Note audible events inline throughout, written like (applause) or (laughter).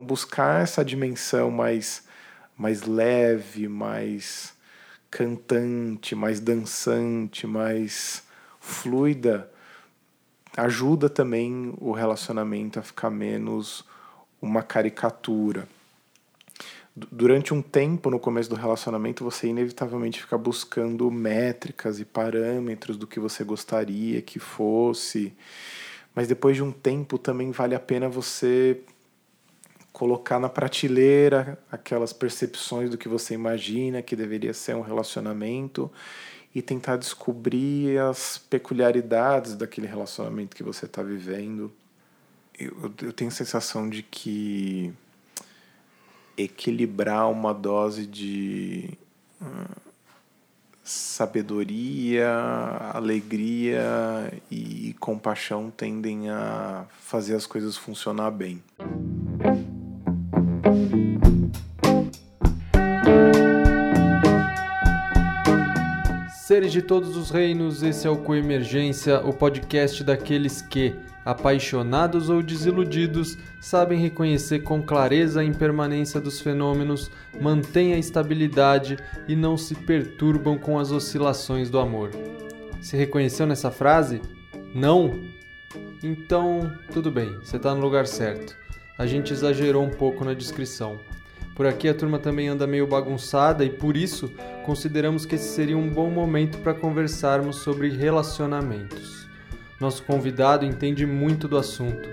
Buscar essa dimensão mais, mais leve, mais cantante, mais dançante, mais fluida, ajuda também o relacionamento a ficar menos uma caricatura. Durante um tempo no começo do relacionamento, você inevitavelmente fica buscando métricas e parâmetros do que você gostaria que fosse. Mas depois de um tempo também vale a pena você colocar na prateleira aquelas percepções do que você imagina que deveria ser um relacionamento e tentar descobrir as peculiaridades daquele relacionamento que você está vivendo. Eu, eu tenho a sensação de que equilibrar uma dose de uh, sabedoria, alegria e compaixão tendem a fazer as coisas funcionar bem. Seres de todos os reinos, esse é o Coemergência, o podcast daqueles que, apaixonados ou desiludidos, sabem reconhecer com clareza a impermanência dos fenômenos, mantêm a estabilidade e não se perturbam com as oscilações do amor. Se reconheceu nessa frase? Não? Então, tudo bem, você está no lugar certo. A gente exagerou um pouco na descrição. Por aqui a turma também anda meio bagunçada e por isso consideramos que esse seria um bom momento para conversarmos sobre relacionamentos. Nosso convidado entende muito do assunto.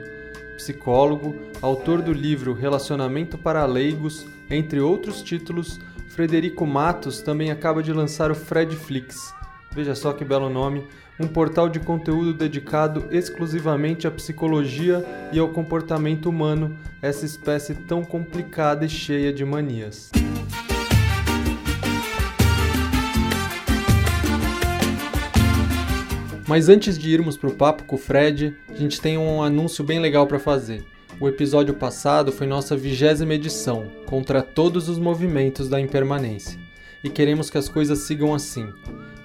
Psicólogo, autor do livro Relacionamento para Leigos, entre outros títulos, Frederico Matos também acaba de lançar o Fredflix. Veja só que belo nome, um portal de conteúdo dedicado exclusivamente à psicologia e ao comportamento humano, essa espécie tão complicada e cheia de manias. Mas antes de irmos para o papo com o Fred, a gente tem um anúncio bem legal para fazer. O episódio passado foi nossa vigésima edição, contra todos os movimentos da impermanência. E queremos que as coisas sigam assim.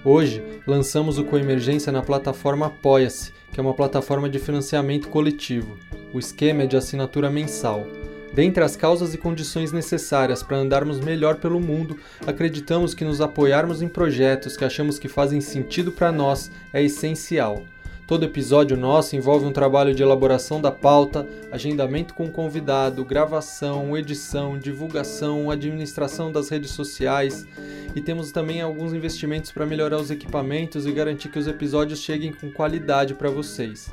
Hoje, lançamos o Coemergência na plataforma Apoia-se, que é uma plataforma de financiamento coletivo. O esquema é de assinatura mensal. Dentre as causas e condições necessárias para andarmos melhor pelo mundo, acreditamos que nos apoiarmos em projetos que achamos que fazem sentido para nós é essencial. Todo episódio nosso envolve um trabalho de elaboração da pauta, agendamento com o convidado, gravação, edição, divulgação, administração das redes sociais e temos também alguns investimentos para melhorar os equipamentos e garantir que os episódios cheguem com qualidade para vocês.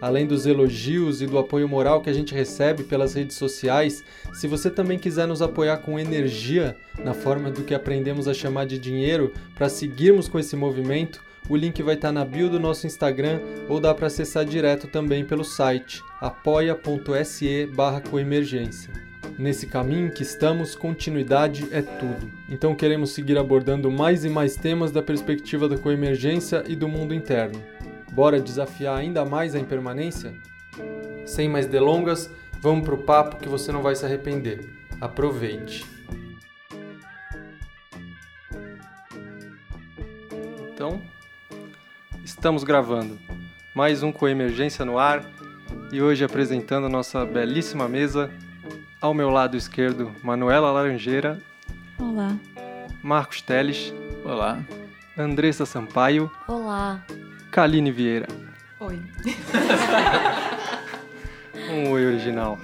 Além dos elogios e do apoio moral que a gente recebe pelas redes sociais, se você também quiser nos apoiar com energia, na forma do que aprendemos a chamar de dinheiro, para seguirmos com esse movimento, o link vai estar tá na bio do nosso Instagram ou dá para acessar direto também pelo site apoia.se barra coemergência. Nesse caminho que estamos, continuidade é tudo. Então queremos seguir abordando mais e mais temas da perspectiva da coemergência e do mundo interno. Bora desafiar ainda mais a impermanência? Sem mais delongas, vamos pro papo que você não vai se arrepender. Aproveite! Então, Estamos gravando mais um Coemergência no ar e hoje apresentando a nossa belíssima mesa. Ao meu lado esquerdo, Manuela Laranjeira. Olá. Marcos Teles. Olá. Andressa Sampaio. Olá. Kaline Vieira. Oi. (laughs) um oi original.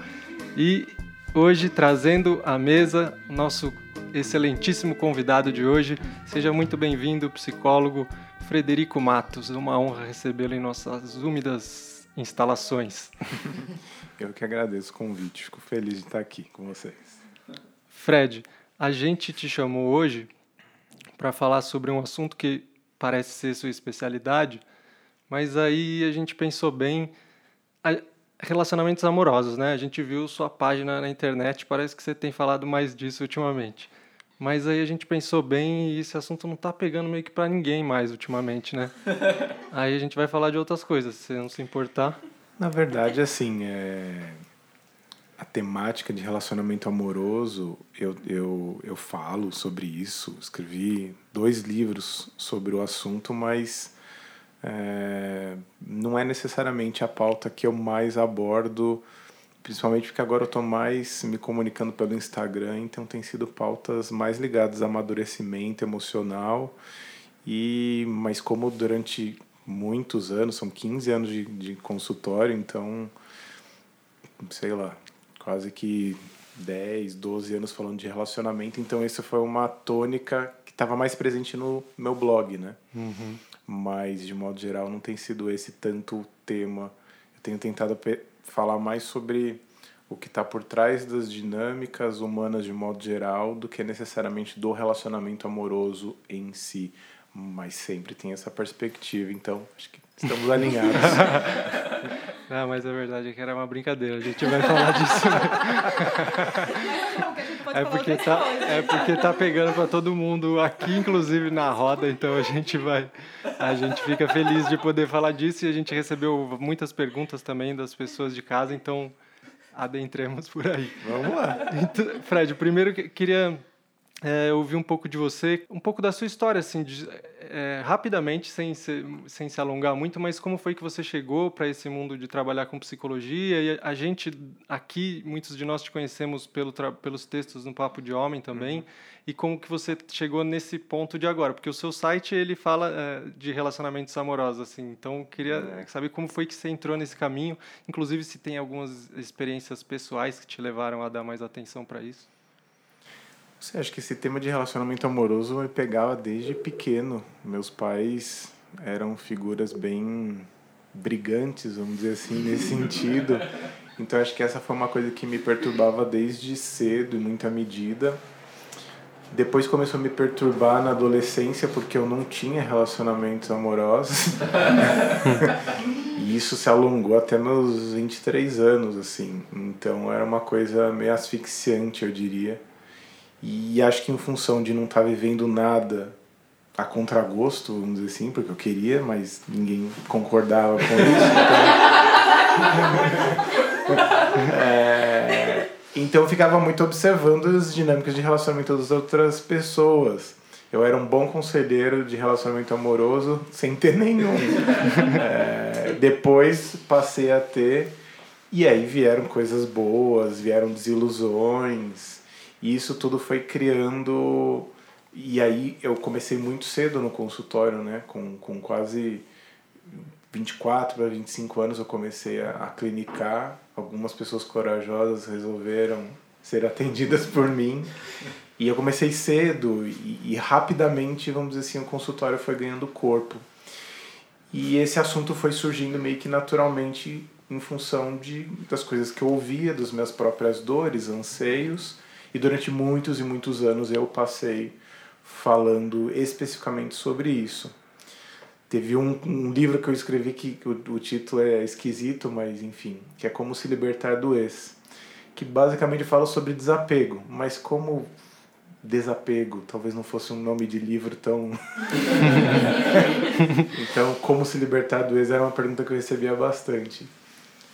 E hoje trazendo à mesa nosso excelentíssimo convidado de hoje. Seja muito bem-vindo, psicólogo Frederico Matos. Uma honra recebê-lo em nossas úmidas instalações. (laughs) Eu que agradeço o convite, fico feliz de estar aqui com vocês. Fred, a gente te chamou hoje para falar sobre um assunto que parece ser sua especialidade, mas aí a gente pensou bem relacionamentos amorosos, né? A gente viu sua página na internet, parece que você tem falado mais disso ultimamente. Mas aí a gente pensou bem e esse assunto não está pegando meio que para ninguém mais ultimamente, né? (laughs) aí a gente vai falar de outras coisas, se não se importar. Na verdade, assim, é... a temática de relacionamento amoroso, eu, eu, eu falo sobre isso, escrevi dois livros sobre o assunto, mas é... não é necessariamente a pauta que eu mais abordo principalmente porque agora eu estou mais me comunicando pelo Instagram, então tem sido pautas mais ligadas a amadurecimento emocional. E mas como durante muitos anos, são 15 anos de, de consultório, então sei lá, quase que 10, 12 anos falando de relacionamento, então essa foi uma tônica que estava mais presente no meu blog, né? Uhum. Mas de modo geral não tem sido esse tanto o tema. Eu tenho tentado falar mais sobre o que está por trás das dinâmicas humanas de modo geral do que necessariamente do relacionamento amoroso em si. Mas sempre tem essa perspectiva, então acho que estamos alinhados. (laughs) Não, mas a verdade é que era uma brincadeira, a gente vai falar (laughs) disso. Né? é porque tá, é porque tá pegando para todo mundo aqui, inclusive na roda, então a gente vai, a gente fica feliz de poder falar disso e a gente recebeu muitas perguntas também das pessoas de casa, então adentremos por aí. Vamos lá. Então, Fred, primeiro queria é, ouvir um pouco de você, um pouco da sua história, assim, de, é, rapidamente, sem se, sem se alongar muito, mas como foi que você chegou para esse mundo de trabalhar com psicologia? E a gente aqui, muitos de nós te conhecemos pelo pelos textos no Papo de Homem também, uhum. e como que você chegou nesse ponto de agora? Porque o seu site ele fala é, de relacionamentos amorosos, assim, então queria uhum. saber como foi que você entrou nesse caminho, inclusive se tem algumas experiências pessoais que te levaram a dar mais atenção para isso. Você acha que esse tema de relacionamento amoroso me pegava desde pequeno. Meus pais eram figuras bem brigantes, vamos dizer assim, nesse (laughs) sentido. Então acho que essa foi uma coisa que me perturbava desde cedo, em muita medida. Depois começou a me perturbar na adolescência porque eu não tinha relacionamentos amorosos. (laughs) e isso se alongou até meus 23 anos, assim. Então era uma coisa meio asfixiante, eu diria. E acho que em função de não estar tá vivendo nada a contragosto, vamos dizer assim, porque eu queria, mas ninguém concordava com isso. Então, (laughs) é, então eu ficava muito observando as dinâmicas de relacionamento das outras pessoas. Eu era um bom conselheiro de relacionamento amoroso sem ter nenhum. É, depois passei a ter, e aí vieram coisas boas, vieram desilusões e isso tudo foi criando. E aí eu comecei muito cedo no consultório, né? Com, com quase 24 para 25 anos eu comecei a, a clinicar. Algumas pessoas corajosas resolveram ser atendidas por mim. E eu comecei cedo e, e, rapidamente, vamos dizer assim, o consultório foi ganhando corpo. E esse assunto foi surgindo meio que naturalmente em função de, das coisas que eu ouvia, das minhas próprias dores, anseios e durante muitos e muitos anos eu passei falando especificamente sobre isso. Teve um, um livro que eu escrevi que o, o título é esquisito, mas enfim, que é Como se libertar do ex, que basicamente fala sobre desapego, mas como desapego talvez não fosse um nome de livro tão (laughs) (laughs) então como se libertar do ex era uma pergunta que eu recebia bastante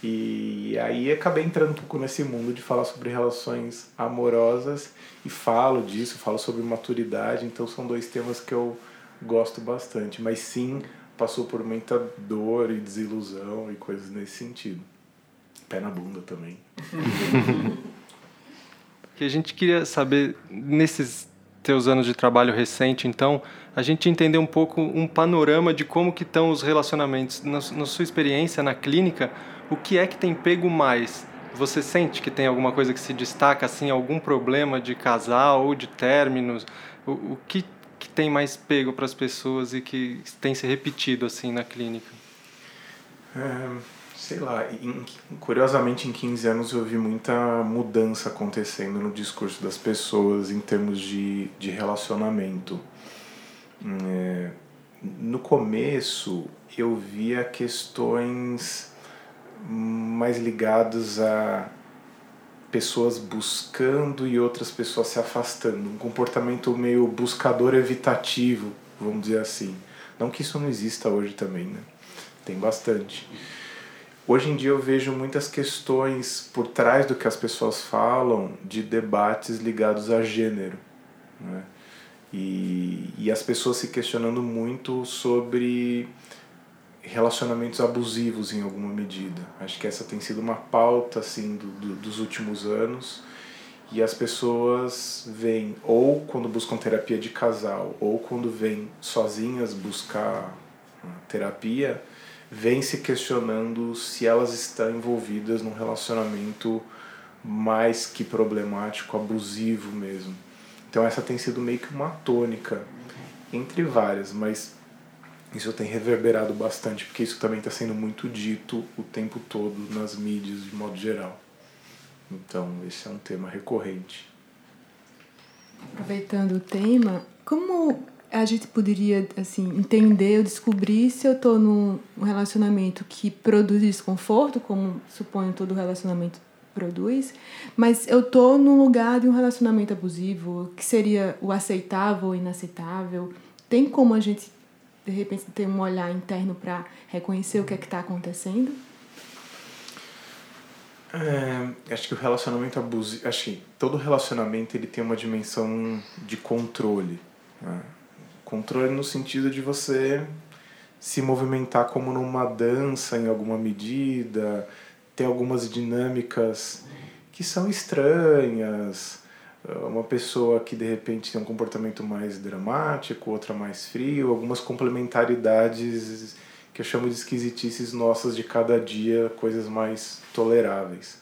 e aí acabei entrando um pouco nesse mundo de falar sobre relações amorosas e falo disso, falo sobre maturidade, então são dois temas que eu gosto bastante, mas sim passou por muita dor e desilusão e coisas nesse sentido. Pé na bunda também. (laughs) que a gente queria saber nesses teus anos de trabalho recente, então, a gente entender um pouco um panorama de como que estão os relacionamentos na, na sua experiência na clínica o que é que tem pego mais? Você sente que tem alguma coisa que se destaca, assim, algum problema de casal ou de términos? O, o que, que tem mais pego para as pessoas e que tem se repetido, assim, na clínica? É, sei lá, em, curiosamente em 15 anos eu vi muita mudança acontecendo no discurso das pessoas em termos de, de relacionamento. É, no começo eu via questões mais ligados a pessoas buscando e outras pessoas se afastando. Um comportamento meio buscador evitativo, vamos dizer assim. Não que isso não exista hoje também, né? Tem bastante. Hoje em dia eu vejo muitas questões por trás do que as pessoas falam de debates ligados a gênero. Né? E, e as pessoas se questionando muito sobre relacionamentos abusivos em alguma medida. Acho que essa tem sido uma pauta assim do, do, dos últimos anos e as pessoas vêm ou quando buscam terapia de casal ou quando vêm sozinhas buscar terapia, vêm se questionando se elas estão envolvidas num relacionamento mais que problemático, abusivo mesmo. Então essa tem sido meio que uma tônica entre várias, mas isso tem reverberado bastante, porque isso também está sendo muito dito o tempo todo nas mídias de modo geral. Então, esse é um tema recorrente. Aproveitando o tema, como a gente poderia assim entender ou descobrir se eu estou num relacionamento que produz desconforto, como suponho todo relacionamento produz, mas eu estou num lugar de um relacionamento abusivo, que seria o aceitável ou inaceitável? Tem como a gente de repente ter um olhar interno para reconhecer o que é que está acontecendo? É, acho que o relacionamento abusivo, acho que todo relacionamento ele tem uma dimensão de controle. Né? Controle no sentido de você se movimentar como numa dança em alguma medida, ter algumas dinâmicas que são estranhas, uma pessoa que de repente tem um comportamento mais dramático, outra mais frio, algumas complementaridades que eu chamo de esquisitices nossas de cada dia, coisas mais toleráveis.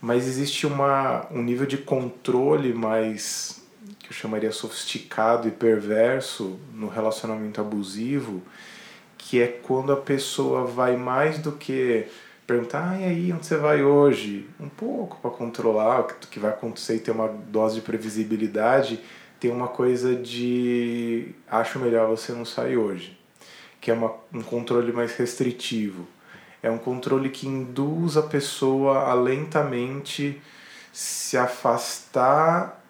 Mas existe uma, um nível de controle mais que eu chamaria sofisticado e perverso no relacionamento abusivo, que é quando a pessoa vai mais do que perguntar, ah, e aí, onde você vai hoje? Um pouco para controlar o que vai acontecer e ter uma dose de previsibilidade, tem uma coisa de acho melhor você não sair hoje, que é uma, um controle mais restritivo. É um controle que induz a pessoa a lentamente se afastar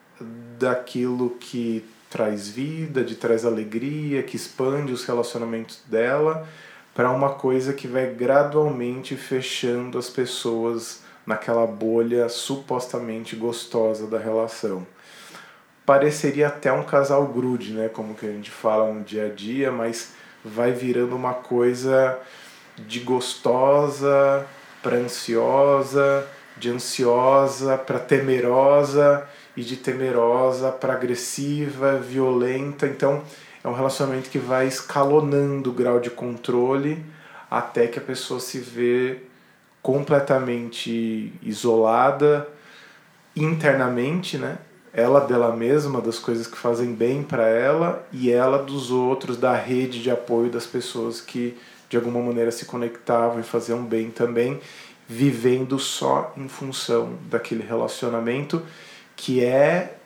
daquilo que traz vida, de traz alegria, que expande os relacionamentos dela para uma coisa que vai gradualmente fechando as pessoas naquela bolha supostamente gostosa da relação. Pareceria até um casal grude, né, como que a gente fala no dia a dia, mas vai virando uma coisa de gostosa para ansiosa, de ansiosa para temerosa e de temerosa para agressiva, violenta. Então, é um relacionamento que vai escalonando o grau de controle até que a pessoa se vê completamente isolada internamente, né? Ela dela mesma, das coisas que fazem bem para ela e ela dos outros, da rede de apoio das pessoas que de alguma maneira se conectavam e faziam bem também, vivendo só em função daquele relacionamento que é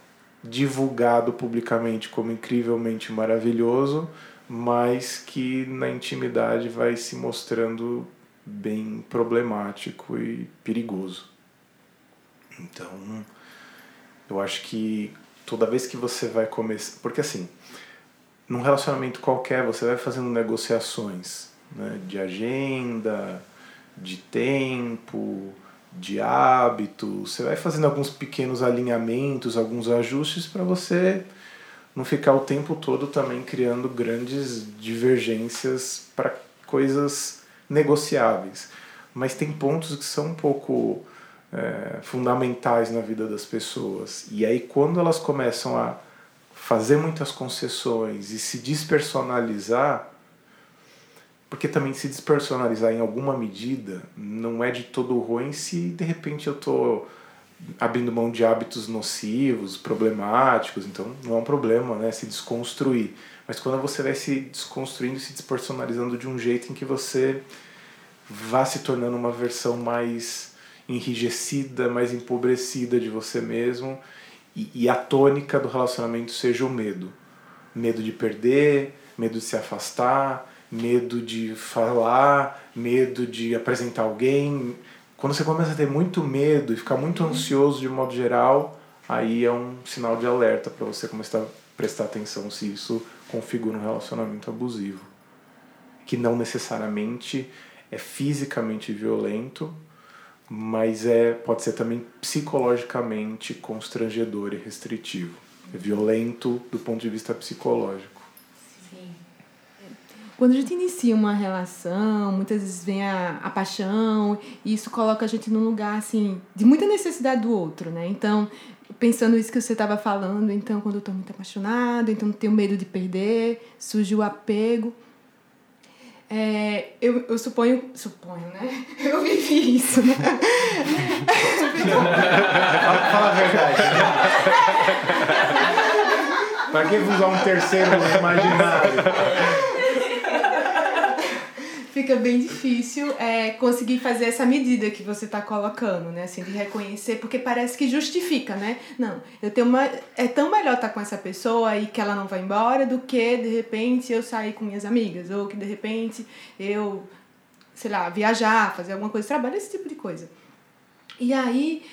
divulgado publicamente como incrivelmente maravilhoso, mas que na intimidade vai se mostrando bem problemático e perigoso. Então, eu acho que toda vez que você vai começar. Porque assim, num relacionamento qualquer, você vai fazendo negociações né, de agenda, de tempo, de hábito, você vai fazendo alguns pequenos alinhamentos, alguns ajustes para você não ficar o tempo todo também criando grandes divergências para coisas negociáveis. Mas tem pontos que são um pouco é, fundamentais na vida das pessoas. E aí, quando elas começam a fazer muitas concessões e se despersonalizar, porque também se despersonalizar em alguma medida não é de todo ruim se de repente eu estou abrindo mão de hábitos nocivos, problemáticos, então não é um problema né, se desconstruir. Mas quando você vai se desconstruindo, se despersonalizando de um jeito em que você vá se tornando uma versão mais enrijecida, mais empobrecida de você mesmo, e, e a tônica do relacionamento seja o medo. Medo de perder, medo de se afastar, medo de falar, medo de apresentar alguém. Quando você começa a ter muito medo e ficar muito ansioso de modo geral, aí é um sinal de alerta para você começar a prestar atenção se isso configura um relacionamento abusivo. Que não necessariamente é fisicamente violento, mas é pode ser também psicologicamente constrangedor e restritivo. É violento do ponto de vista psicológico. Quando a gente inicia uma relação, muitas vezes vem a, a paixão, e isso coloca a gente num lugar assim de muita necessidade do outro, né? Então, pensando isso que você estava falando, então quando eu estou muito apaixonado, então tenho medo de perder, surge o apego. É, eu, eu suponho, suponho, né? (laughs) Eu vivi isso, né? fala, a verdade. Para que usar um terceiro imaginário? Fica bem difícil é, conseguir fazer essa medida que você está colocando, né? Assim, de reconhecer, porque parece que justifica, né? Não, eu tenho uma. É tão melhor estar tá com essa pessoa e que ela não vai embora do que, de repente, eu sair com minhas amigas, ou que, de repente, eu, sei lá, viajar, fazer alguma coisa, trabalhar, esse tipo de coisa. E aí,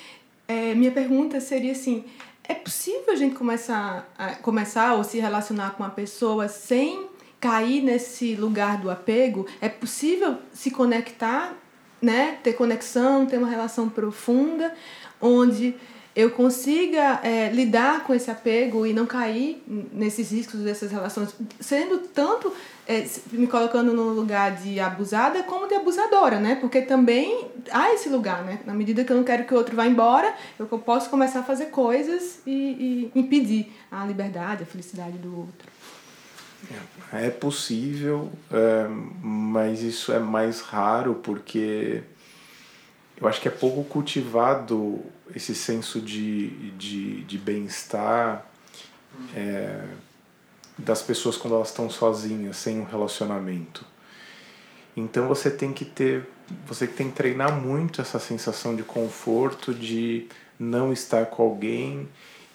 é, minha pergunta seria assim: é possível a gente começar, a, começar ou se relacionar com uma pessoa sem cair nesse lugar do apego, é possível se conectar, né? ter conexão, ter uma relação profunda, onde eu consiga é, lidar com esse apego e não cair nesses riscos dessas relações, sendo tanto é, me colocando no lugar de abusada como de abusadora, né? Porque também há esse lugar, né? Na medida que eu não quero que o outro vá embora, eu posso começar a fazer coisas e, e impedir a liberdade, a felicidade do outro. É possível, é, mas isso é mais raro porque eu acho que é pouco cultivado esse senso de, de, de bem-estar é, das pessoas quando elas estão sozinhas, sem um relacionamento. Então você tem que ter, você tem que treinar muito essa sensação de conforto, de não estar com alguém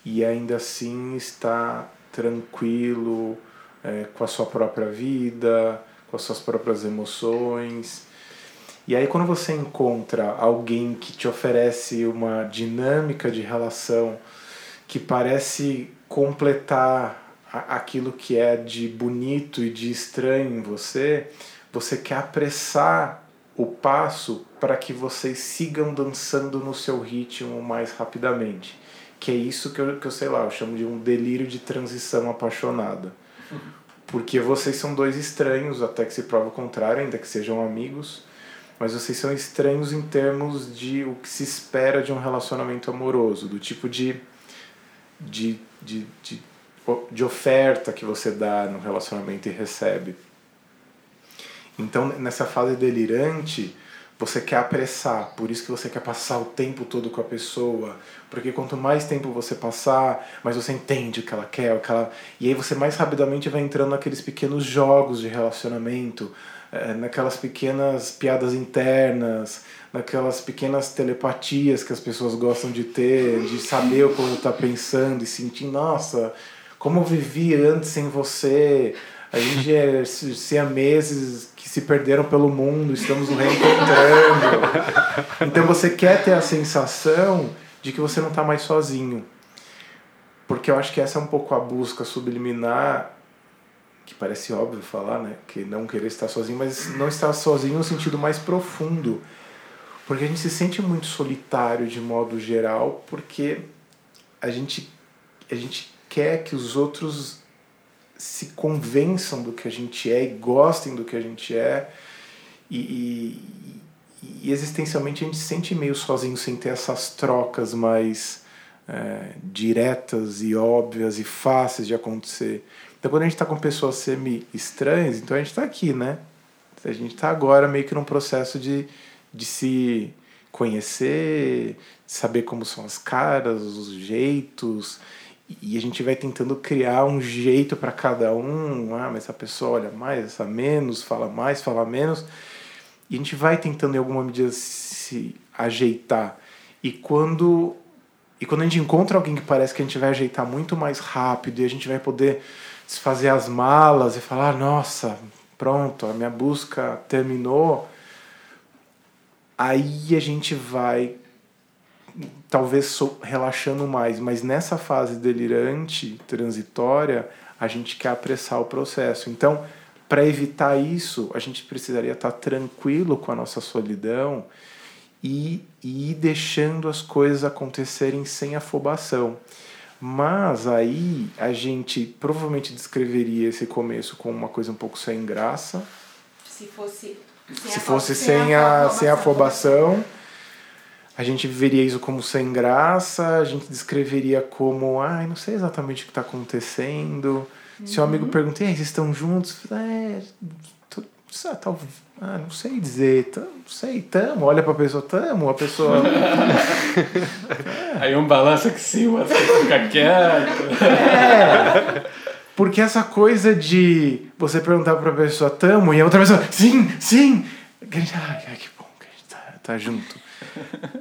e ainda assim estar tranquilo, é, com a sua própria vida, com as suas próprias emoções. E aí, quando você encontra alguém que te oferece uma dinâmica de relação que parece completar aquilo que é de bonito e de estranho em você, você quer apressar o passo para que vocês sigam dançando no seu ritmo mais rapidamente. Que é isso que eu, que eu sei lá, eu chamo de um delírio de transição apaixonada. Porque vocês são dois estranhos, até que se prova o contrário, ainda que sejam amigos, mas vocês são estranhos em termos de o que se espera de um relacionamento amoroso, do tipo de, de, de, de, de oferta que você dá no relacionamento e recebe. Então, nessa fase delirante, você quer apressar, por isso que você quer passar o tempo todo com a pessoa, porque quanto mais tempo você passar, mais você entende o que ela quer, o que ela... e aí você mais rapidamente vai entrando naqueles pequenos jogos de relacionamento, é, naquelas pequenas piadas internas, naquelas pequenas telepatias que as pessoas gostam de ter, de saber o que está pensando e sentir, nossa, como eu vivi antes sem você, a gente é meses que se perderam pelo mundo, estamos nos reencontrando. Então você quer ter a sensação de que você não está mais sozinho. Porque eu acho que essa é um pouco a busca subliminar, que parece óbvio falar, né? Que não querer estar sozinho, mas não estar sozinho no sentido mais profundo. Porque a gente se sente muito solitário de modo geral, porque a gente, a gente quer que os outros se convençam do que a gente é e gostem do que a gente é. E, e, e existencialmente a gente se sente meio sozinho sem ter essas trocas mais é, diretas e óbvias e fáceis de acontecer. Então quando a gente está com pessoas semi-estranhas, então a gente está aqui, né? A gente está agora meio que num processo de, de se conhecer, saber como são as caras, os jeitos, e a gente vai tentando criar um jeito para cada um. Ah, mas essa pessoa olha mais, essa menos, fala mais, fala menos. E a gente vai tentando em alguma medida se ajeitar. E quando e quando a gente encontra alguém que parece que a gente vai ajeitar muito mais rápido e a gente vai poder desfazer as malas e falar: "Nossa, pronto, a minha busca terminou". Aí a gente vai talvez relaxando mais, mas nessa fase delirante, transitória, a gente quer apressar o processo. Então, para evitar isso, a gente precisaria estar tá tranquilo com a nossa solidão e, e ir deixando as coisas acontecerem sem afobação. Mas aí a gente provavelmente descreveria esse começo como uma coisa um pouco sem graça. Se fosse sem Se a fosse fo- sem a, sem a afobação. afobação, a gente viveria isso como sem graça, a gente descreveria como, ai, não sei exatamente o que está acontecendo. Se o Uhum. amigo pergunta, e aí, vocês estão juntos? É, tô, ah, tal- ah, não sei dizer, não sei, tamo. Olha pra pessoa, tamo, a pessoa. (laughs) Aí um balança que sim, o outro fica quieto. Porque essa coisa de você perguntar pra pessoa, tamo, e a outra pessoa, sim, sim. que a gente, Ai, ai, que bom que a gente tá, tá junto.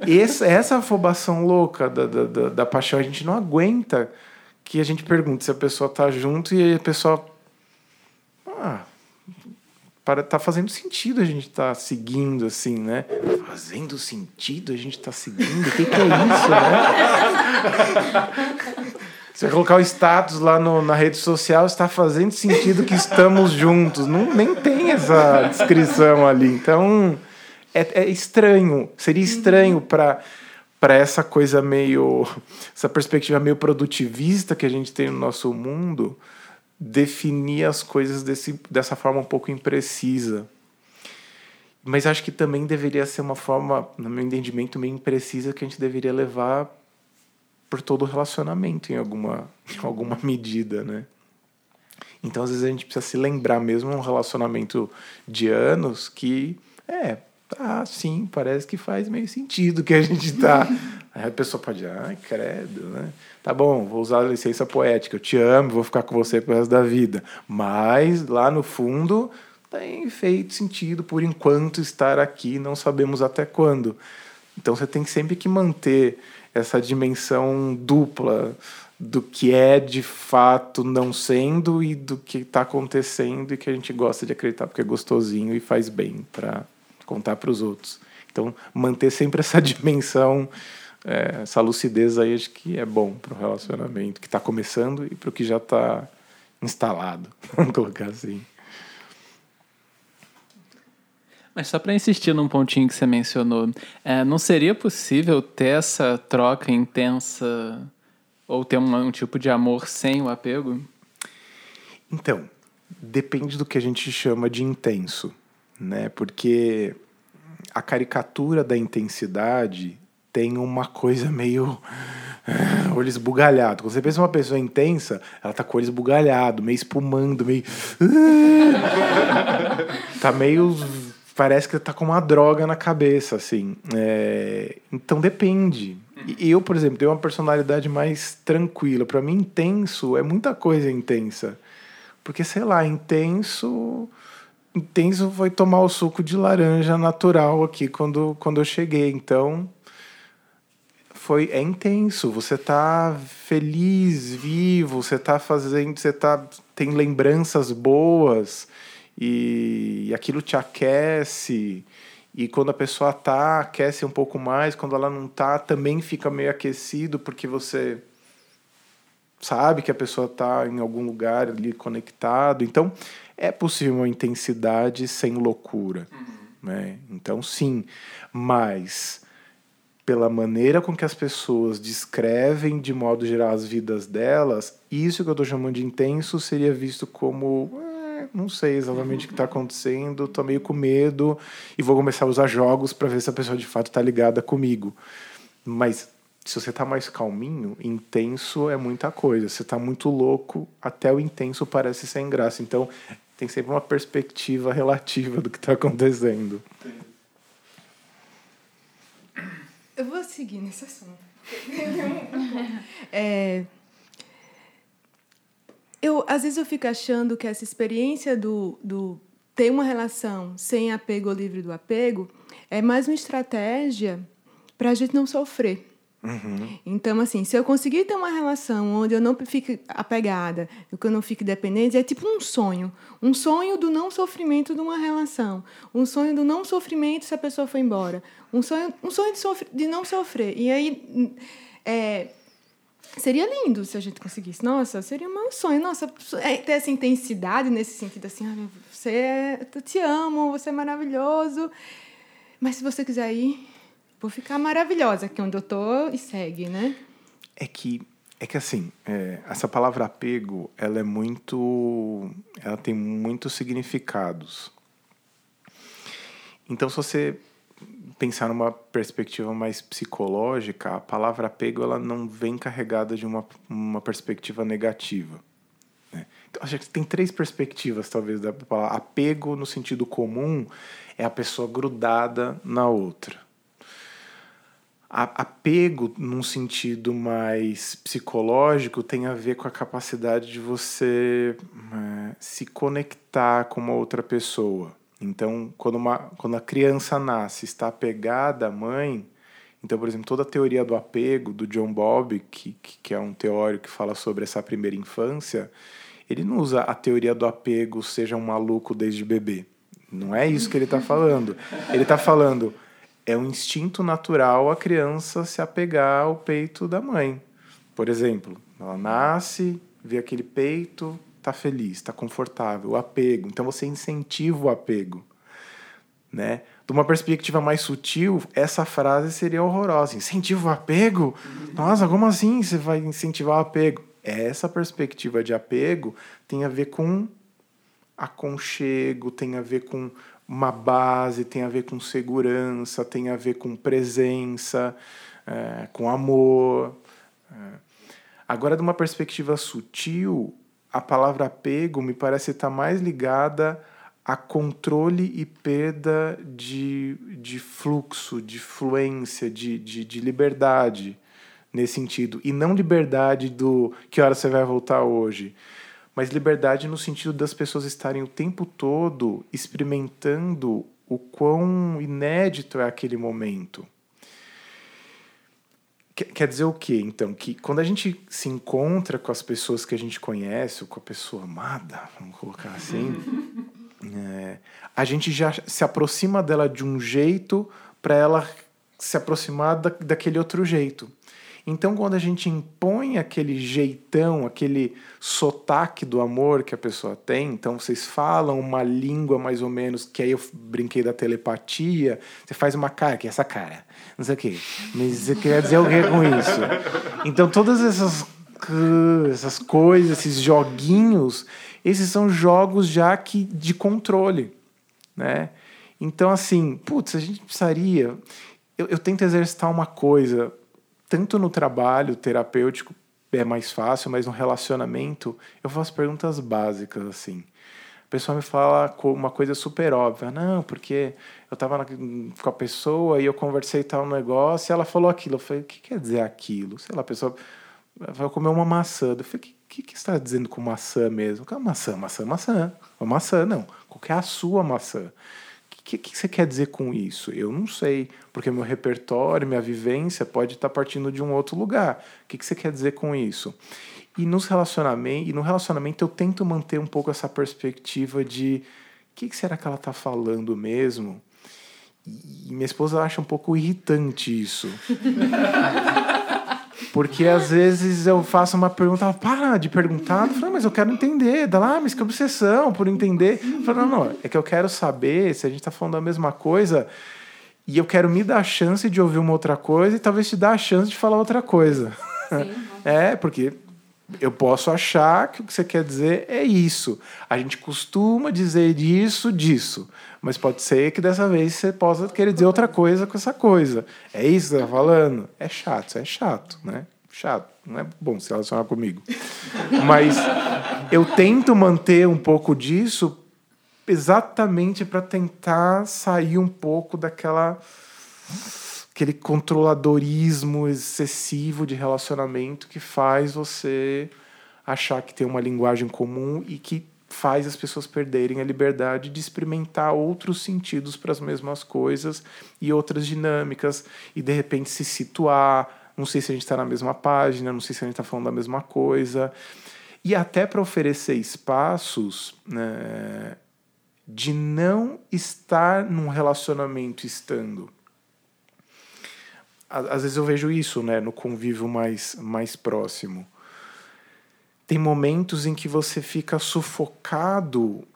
Essa, essa afobação louca da, da, da, paixão, a gente não aguenta que a gente pergunte se a pessoa tá junto e a pessoa. Ah, para, tá fazendo sentido a gente tá seguindo assim, né? Fazendo sentido a gente tá seguindo? O que, que é isso, né? (laughs) Você colocar o status lá no, na rede social, está fazendo sentido que estamos juntos. Não, nem tem essa descrição ali. Então, é, é estranho. Seria estranho para para essa coisa meio. essa perspectiva meio produtivista que a gente tem no nosso mundo, definir as coisas desse, dessa forma um pouco imprecisa. Mas acho que também deveria ser uma forma, no meu entendimento, meio imprecisa que a gente deveria levar por todo o relacionamento em alguma, (laughs) em alguma medida, né? Então, às vezes, a gente precisa se lembrar mesmo um relacionamento de anos que, é, tá, sim, parece que faz meio sentido que a gente tá. Aí a pessoa pode, ai, credo, né? Tá bom, vou usar a licença poética, eu te amo, vou ficar com você pro resto da vida. Mas, lá no fundo, tem feito sentido por enquanto estar aqui, não sabemos até quando. Então, você tem sempre que manter essa dimensão dupla do que é de fato não sendo e do que está acontecendo e que a gente gosta de acreditar porque é gostosinho e faz bem para contar para os outros. Então, manter sempre essa (laughs) dimensão, é, essa lucidez aí, acho que é bom para o relacionamento que está começando e para o que já está instalado, (laughs) vamos colocar assim. Mas só para insistir num pontinho que você mencionou, é, não seria possível ter essa troca intensa ou ter um, um tipo de amor sem o apego? Então, depende do que a gente chama de intenso, né? Porque a caricatura da intensidade tem uma coisa meio (laughs) olho esbugalhado. Quando você pensa uma pessoa intensa, ela tá com o olho esbugalhado, meio espumando, meio (laughs) tá meio parece que tá com uma droga na cabeça, assim. É, então depende. Eu, por exemplo, tenho uma personalidade mais tranquila. Para mim, intenso é muita coisa intensa. Porque, sei lá, intenso. Intenso foi tomar o suco de laranja natural aqui quando, quando eu cheguei. Então, foi é intenso. Você tá feliz, vivo, você tá fazendo, você tá tem lembranças boas e, e aquilo te aquece. E quando a pessoa tá, aquece um pouco mais, quando ela não tá, também fica meio aquecido porque você sabe que a pessoa tá em algum lugar ali conectado. Então, é possível uma intensidade sem loucura, né? Então, sim, mas pela maneira com que as pessoas descrevem de modo geral as vidas delas, isso que eu estou chamando de intenso seria visto como "É, não sei exatamente o que está acontecendo, estou meio com medo e vou começar a usar jogos para ver se a pessoa de fato está ligada comigo. Mas se você está mais calminho, intenso é muita coisa. Se está muito louco, até o intenso parece sem graça. Então tem sempre uma perspectiva relativa do que está acontecendo. Eu vou seguir nesse assunto. (laughs) é, eu, às vezes eu fico achando que essa experiência do, do ter uma relação sem apego ou livre do apego é mais uma estratégia para a gente não sofrer. Então, assim, se eu conseguir ter uma relação onde eu não fique apegada, que eu não fique dependente, é tipo um sonho. Um sonho do não sofrimento de uma relação. Um sonho do não sofrimento se a pessoa for embora. Um sonho, um sonho de, sofre, de não sofrer. E aí, é, seria lindo se a gente conseguisse. Nossa, seria um sonho. Nossa, é, ter essa intensidade nesse sentido, assim, você é, eu te amo, você é maravilhoso. Mas se você quiser ir, vou ficar maravilhosa aqui onde eu tô e segue, né? É que É que assim, é, essa palavra apego, ela é muito. Ela tem muitos significados. Então, se você pensar numa perspectiva mais psicológica, a palavra apego ela não vem carregada de uma, uma perspectiva negativa. Né? Então, acho que tem três perspectivas, talvez, da palavra. Apego, no sentido comum, é a pessoa grudada na outra apego num sentido mais psicológico tem a ver com a capacidade de você é, se conectar com uma outra pessoa. Então, quando, uma, quando a criança nasce, está apegada à mãe, então, por exemplo, toda a teoria do apego do John Bowlby, que, que é um teórico que fala sobre essa primeira infância, ele não usa a teoria do apego seja um maluco desde bebê. Não é isso que ele está falando. Ele está falando é um instinto natural a criança se apegar ao peito da mãe. Por exemplo, ela nasce, vê aquele peito, está feliz, está confortável, o apego. Então você incentiva o apego. Né? De uma perspectiva mais sutil, essa frase seria horrorosa. Incentiva o apego? Nossa, como assim você vai incentivar o apego? Essa perspectiva de apego tem a ver com aconchego, tem a ver com uma base, tem a ver com segurança, tem a ver com presença, é, com amor. É. Agora, de uma perspectiva sutil, a palavra apego me parece estar mais ligada a controle e perda de, de fluxo, de fluência, de, de, de liberdade nesse sentido. E não liberdade do que hora você vai voltar hoje mas liberdade no sentido das pessoas estarem o tempo todo experimentando o quão inédito é aquele momento. Quer dizer o quê, então? Que quando a gente se encontra com as pessoas que a gente conhece, ou com a pessoa amada, vamos colocar assim, (laughs) é, a gente já se aproxima dela de um jeito para ela se aproximar da, daquele outro jeito. Então, quando a gente impõe aquele jeitão, aquele sotaque do amor que a pessoa tem, então vocês falam uma língua mais ou menos, que aí eu brinquei da telepatia, você faz uma cara, que é essa cara, não sei o quê. Mas você quer dizer o que com isso? Então, todas essas, essas coisas, esses joguinhos, esses são jogos já que de controle, né? Então, assim, putz, a gente precisaria. Eu, eu tento exercitar uma coisa tanto no trabalho terapêutico é mais fácil, mas no relacionamento eu faço perguntas básicas assim. A pessoa me fala uma coisa super óbvia, não, porque eu estava com a pessoa e eu conversei tal negócio e ela falou aquilo. Eu falei, o que quer dizer aquilo? Sei lá, a pessoa vai comer uma maçã. Eu falei, o que, que, que está dizendo com maçã mesmo? Que maçã, maçã, maçã. Uma maçã, não. Qual é a sua maçã? Que, que você quer dizer com isso? Eu não sei, porque meu repertório, minha vivência pode estar partindo de um outro lugar. O que, que você quer dizer com isso? E nos relacionamentos, e no relacionamento eu tento manter um pouco essa perspectiva de o que, que será que ela está falando mesmo? E minha esposa acha um pouco irritante isso. (laughs) Porque às vezes eu faço uma pergunta, ela para de perguntar, eu falo, mas eu quero entender. Dá lá, ah, mas que obsessão por entender. Eu falo, não, não, é que eu quero saber se a gente está falando a mesma coisa e eu quero me dar a chance de ouvir uma outra coisa e talvez te dar a chance de falar outra coisa. Sim. (laughs) é, porque eu posso achar que o que você quer dizer é isso. A gente costuma dizer isso, disso. Mas pode ser que dessa vez você possa querer dizer outra coisa com essa coisa. É isso que você está falando? É chato, é chato, né? Chato. Não é bom se relacionar comigo. Mas eu tento manter um pouco disso exatamente para tentar sair um pouco daquela aquele controladorismo excessivo de relacionamento que faz você achar que tem uma linguagem comum e que faz as pessoas perderem a liberdade de experimentar outros sentidos para as mesmas coisas e outras dinâmicas e de repente se situar. Não sei se a gente está na mesma página, não sei se a gente está falando da mesma coisa. E até para oferecer espaços né, de não estar num relacionamento estando às vezes eu vejo isso, né, no convívio mais, mais próximo. Tem momentos em que você fica sufocado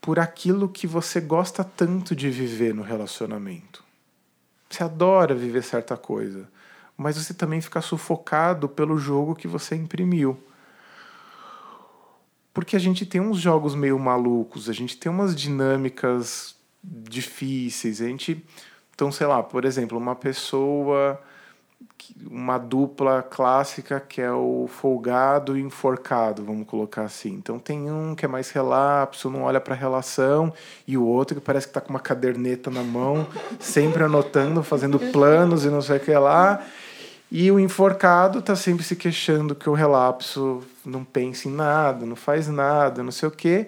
por aquilo que você gosta tanto de viver no relacionamento. Você adora viver certa coisa, mas você também fica sufocado pelo jogo que você imprimiu. Porque a gente tem uns jogos meio malucos, a gente tem umas dinâmicas difíceis, a gente. Então, sei lá, por exemplo, uma pessoa uma dupla clássica que é o folgado e enforcado, vamos colocar assim. Então tem um que é mais relapso, não olha para a relação, e o outro que parece que está com uma caderneta na mão, sempre anotando, fazendo planos e não sei o que lá. E o enforcado está sempre se queixando que o relapso não pensa em nada, não faz nada, não sei o quê.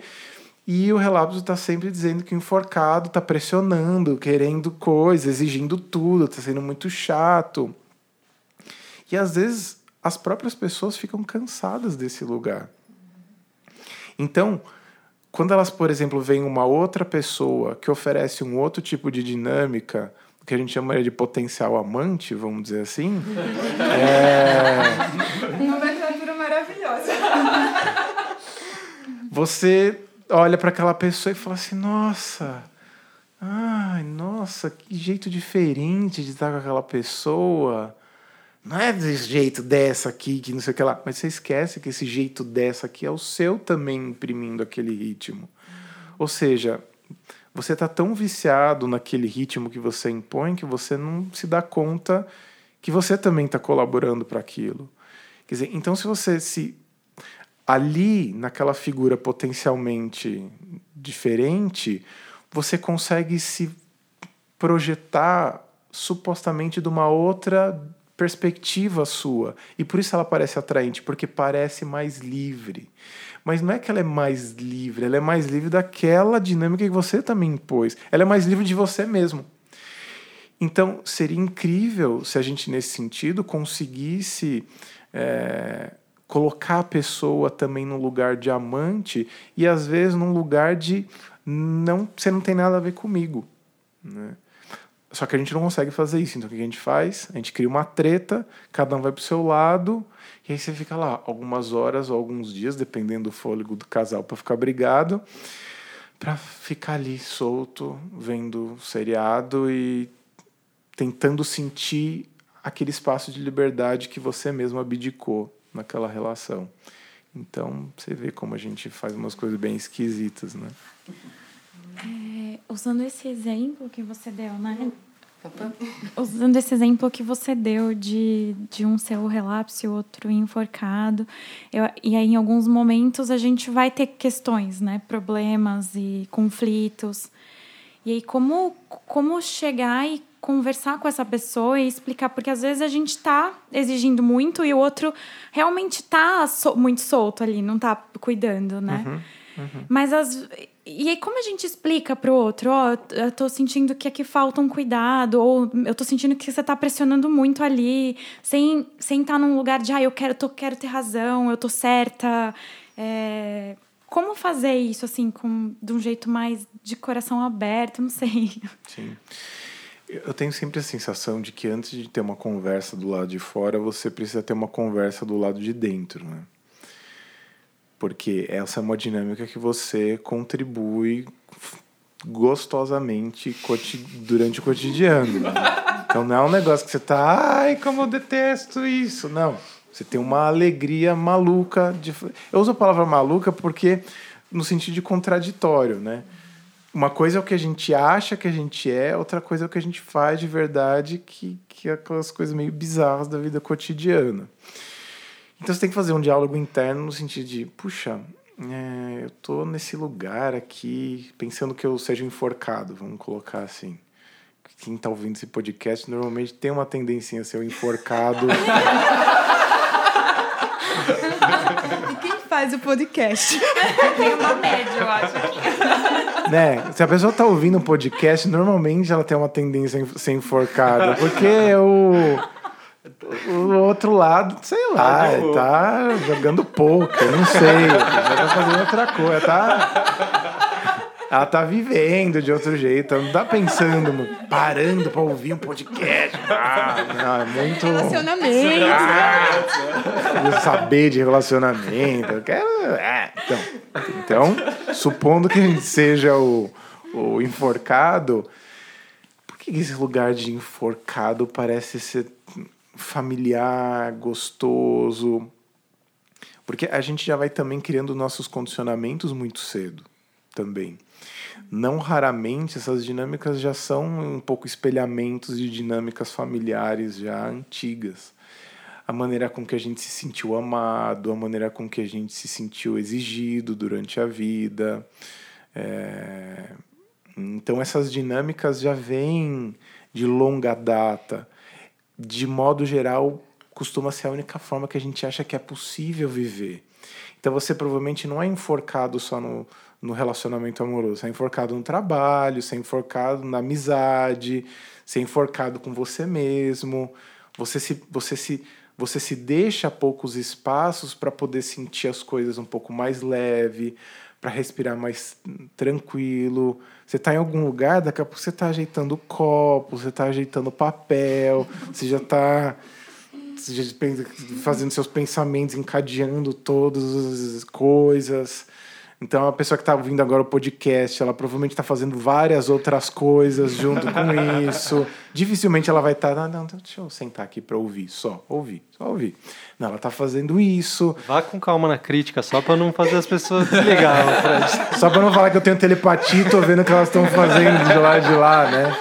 E o relapso está sempre dizendo que o enforcado está pressionando, querendo coisa, exigindo tudo, está sendo muito chato. E às vezes as próprias pessoas ficam cansadas desse lugar. Então, quando elas, por exemplo, veem uma outra pessoa que oferece um outro tipo de dinâmica, que a gente chama de potencial amante, vamos dizer assim. (laughs) é... Uma literatura maravilhosa. Você olha para aquela pessoa e fala assim: nossa, ai, nossa, que jeito diferente de estar com aquela pessoa não é desse jeito dessa aqui, que não sei o que lá. Mas você esquece que esse jeito dessa aqui é o seu também imprimindo aquele ritmo. Ou seja, você está tão viciado naquele ritmo que você impõe que você não se dá conta que você também está colaborando para aquilo. Quer dizer, então se você se ali naquela figura potencialmente diferente, você consegue se projetar supostamente de uma outra perspectiva sua. E por isso ela parece atraente, porque parece mais livre. Mas não é que ela é mais livre, ela é mais livre daquela dinâmica que você também impôs. Ela é mais livre de você mesmo. Então, seria incrível se a gente, nesse sentido, conseguisse é, colocar a pessoa também no lugar de amante e, às vezes, num lugar de não, você não tem nada a ver comigo. Né? Só que a gente não consegue fazer isso. Então o que a gente faz? A gente cria uma treta, cada um vai pro seu lado, e aí você fica lá algumas horas ou alguns dias, dependendo do fôlego do casal, para ficar brigado, para ficar ali solto, vendo seriado e tentando sentir aquele espaço de liberdade que você mesmo abdicou naquela relação. Então, você vê como a gente faz umas coisas bem esquisitas, né? É, usando esse exemplo que você deu, né? Usando esse exemplo que você deu de, de um ser o relapso e o outro enforcado, eu, e aí em alguns momentos a gente vai ter questões, né? Problemas e conflitos. E aí como, como chegar e conversar com essa pessoa e explicar, porque às vezes a gente está exigindo muito e o outro realmente está so, muito solto ali, não está cuidando, né? Uhum. Uhum. Mas as, e aí, como a gente explica para o outro, ó, oh, eu tô sentindo que aqui falta um cuidado, ou eu tô sentindo que você tá pressionando muito ali, sem sem estar tá num lugar de, ah, eu quero, tô, quero ter razão, eu tô certa. É... Como fazer isso, assim, com, de um jeito mais de coração aberto? Não sei. Sim. Eu tenho sempre a sensação de que antes de ter uma conversa do lado de fora, você precisa ter uma conversa do lado de dentro, né? porque essa é uma dinâmica que você contribui gostosamente durante o cotidiano. Né? Então não é um negócio que você tá, ai, como eu detesto isso. Não. Você tem uma alegria maluca. De... Eu uso a palavra maluca porque no sentido de contraditório, né? Uma coisa é o que a gente acha que a gente é, outra coisa é o que a gente faz de verdade, que, que é aquelas coisas meio bizarras da vida cotidiana. Então você tem que fazer um diálogo interno no sentido de, puxa, é, eu tô nesse lugar aqui pensando que eu seja enforcado, vamos colocar assim. Quem tá ouvindo esse podcast normalmente tem uma tendência a ser enforcado. (laughs) e quem faz o podcast? tem uma média, eu acho. Né? Se a pessoa tá ouvindo um podcast, normalmente ela tem uma tendência a ser enforcada. Porque o o outro lado, sei lá, tá, tá jogando poker, não sei, já tá fazendo outra coisa, tá. Ela tá vivendo de outro jeito, não tá pensando, parando pra ouvir um podcast. Ah, não, é muito. Relacionamento. Ah, saber de relacionamento. Eu quero. É, então, então, supondo que a gente seja o, o enforcado, por que esse lugar de enforcado parece ser familiar, gostoso. Porque a gente já vai também criando nossos condicionamentos muito cedo também. Não raramente essas dinâmicas já são um pouco espelhamentos de dinâmicas familiares já antigas. A maneira com que a gente se sentiu amado, a maneira com que a gente se sentiu exigido durante a vida. É... Então, essas dinâmicas já vêm de longa data. De modo geral, costuma ser a única forma que a gente acha que é possível viver. Então, você provavelmente não é enforcado só no, no relacionamento amoroso. Você é enforcado no trabalho, você é enforcado na amizade, você é enforcado com você mesmo. Você se, você se, você se deixa poucos espaços para poder sentir as coisas um pouco mais leve, para respirar mais tranquilo. Você está em algum lugar, daqui a pouco você está ajeitando o copo, você está ajeitando o papel, (laughs) você já está fazendo seus pensamentos, encadeando todas as coisas. Então, a pessoa que está ouvindo agora o podcast, ela provavelmente está fazendo várias outras coisas junto com (laughs) isso. Dificilmente ela vai estar, tá, não, não, deixa eu sentar aqui para ouvir, só ouvir, só ouvir. Não, ela está fazendo isso. Vá com calma na crítica, só para não fazer as pessoas desligar. (laughs) Só para não falar que eu tenho telepatia e tô vendo o que elas estão fazendo de lá de lá, né?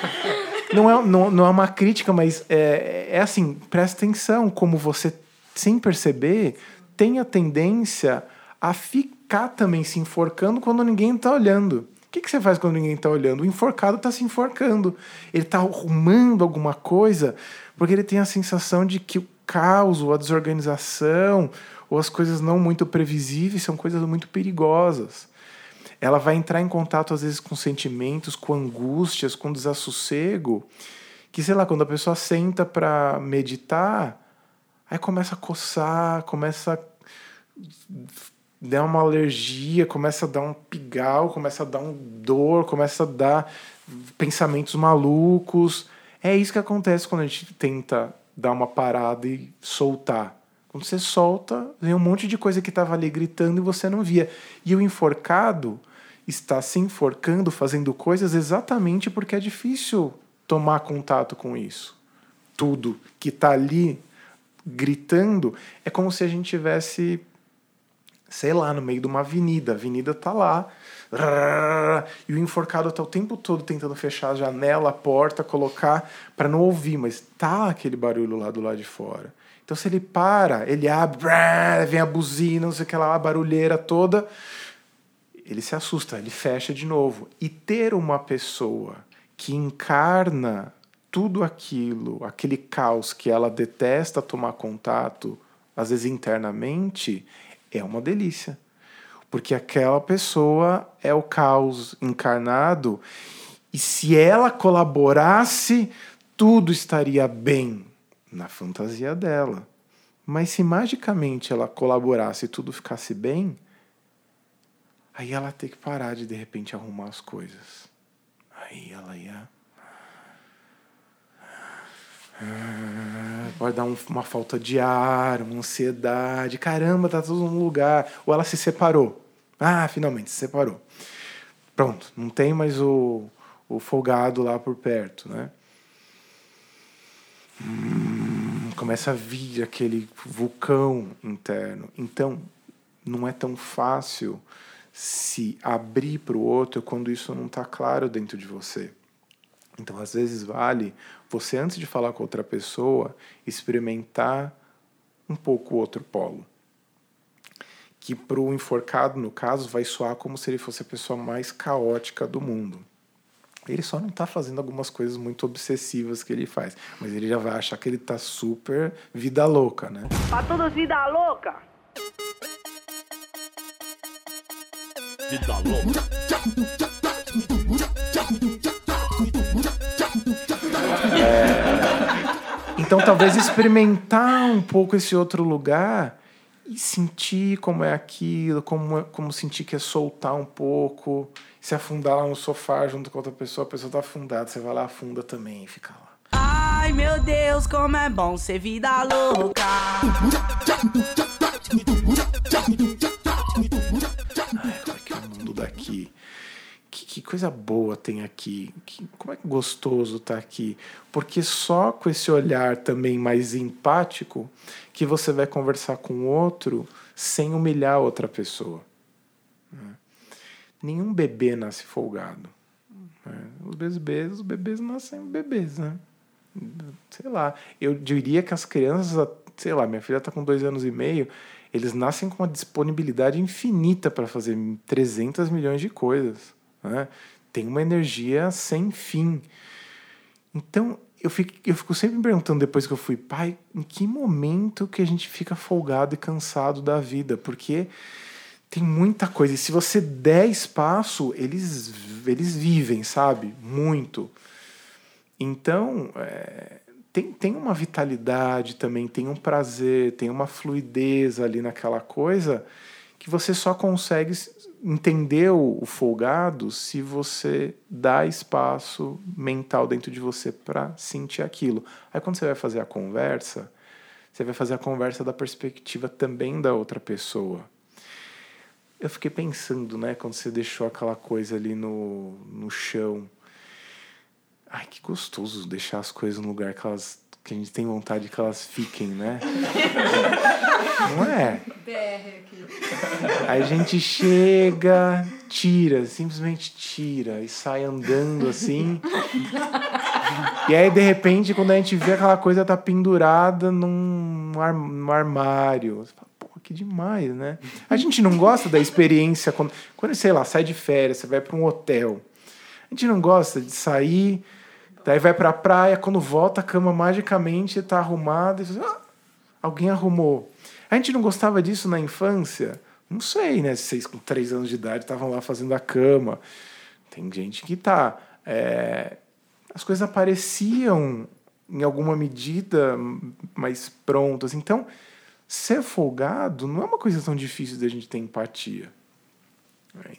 Não é, não, não é uma crítica, mas é, é assim, presta atenção como você, sem perceber, tem a tendência a ficar ficar também se enforcando quando ninguém está olhando. O que, que você faz quando ninguém está olhando? O enforcado está se enforcando. Ele está arrumando alguma coisa porque ele tem a sensação de que o caos, ou a desorganização, ou as coisas não muito previsíveis são coisas muito perigosas. Ela vai entrar em contato, às vezes, com sentimentos, com angústias, com desassossego, que, sei lá, quando a pessoa senta para meditar, aí começa a coçar, começa a dá uma alergia, começa a dar um pigal, começa a dar um dor, começa a dar pensamentos malucos. É isso que acontece quando a gente tenta dar uma parada e soltar. Quando você solta, vem um monte de coisa que estava ali gritando e você não via. E o enforcado está se enforcando, fazendo coisas exatamente porque é difícil tomar contato com isso. Tudo que está ali gritando é como se a gente tivesse sei lá, no meio de uma avenida. A avenida tá lá. E o enforcado tá o tempo todo tentando fechar a janela, a porta, colocar para não ouvir, mas tá aquele barulho lá do lado de fora. Então se ele para, ele abre, vem a buzina, não sei o que lá, a barulheira toda, ele se assusta, ele fecha de novo. E ter uma pessoa que encarna tudo aquilo, aquele caos que ela detesta tomar contato, às vezes internamente, é uma delícia. Porque aquela pessoa é o caos encarnado e se ela colaborasse, tudo estaria bem na fantasia dela. Mas se magicamente ela colaborasse e tudo ficasse bem, aí ela tem que parar de de repente arrumar as coisas. Aí ela ia pode dar um, uma falta de ar, uma ansiedade. Caramba, tá tudo no lugar. Ou ela se separou. Ah, finalmente se separou. Pronto, não tem mais o, o folgado lá por perto, né? Hum, começa a vir aquele vulcão interno. Então, não é tão fácil se abrir para o outro quando isso não está claro dentro de você. Então, às vezes, vale você, antes de falar com outra pessoa, experimentar um pouco o outro polo. Que para o enforcado, no caso, vai soar como se ele fosse a pessoa mais caótica do mundo. Ele só não está fazendo algumas coisas muito obsessivas que ele faz, mas ele já vai achar que ele está super vida louca, né? Para todos vida louca! Vida louca! É... Então, talvez experimentar um pouco esse outro lugar e sentir como é aquilo, como, é, como sentir que é soltar um pouco, se afundar lá no sofá junto com outra pessoa, a pessoa tá afundada, você vai lá, afunda também e fica lá. Ai meu Deus, como é bom ser vida louca. Ai, como é que é o mundo daqui? Que, que coisa boa tem aqui? Que, como é gostoso estar tá aqui? Porque só com esse olhar também mais empático que você vai conversar com o outro sem humilhar outra pessoa. Né? Nenhum bebê nasce folgado. Né? Os bebês, os bebês nascem bebês, né? Sei lá. Eu diria que as crianças, sei lá, minha filha está com dois anos e meio, eles nascem com uma disponibilidade infinita para fazer 300 milhões de coisas. Né? Tem uma energia sem fim. Então, eu fico, eu fico sempre me perguntando depois que eu fui pai, em que momento que a gente fica folgado e cansado da vida? Porque tem muita coisa. E se você der espaço, eles, eles vivem, sabe? Muito. Então, é, tem, tem uma vitalidade também, tem um prazer, tem uma fluidez ali naquela coisa que você só consegue entender o, folgado se você dá espaço mental dentro de você para sentir aquilo. Aí quando você vai fazer a conversa, você vai fazer a conversa da perspectiva também da outra pessoa. Eu fiquei pensando, né, quando você deixou aquela coisa ali no, no chão. Ai, que gostoso deixar as coisas no lugar que elas que a gente tem vontade que elas fiquem, né? (laughs) Não é? Aí a gente chega, tira, simplesmente tira e sai andando assim. E aí, de repente, quando a gente vê aquela coisa tá pendurada num, armário. Você fala, pô, que demais, né? A gente não gosta da experiência quando, quando sei lá, sai de férias, você vai para um hotel. A gente não gosta de sair Daí vai pra praia, quando volta, a cama magicamente tá arrumada. E você, ah, alguém arrumou. A gente não gostava disso na infância? Não sei, né? Vocês com três anos de idade estavam lá fazendo a cama. Tem gente que tá. É... As coisas apareciam em alguma medida mais prontas. Então, ser folgado não é uma coisa tão difícil da gente ter empatia.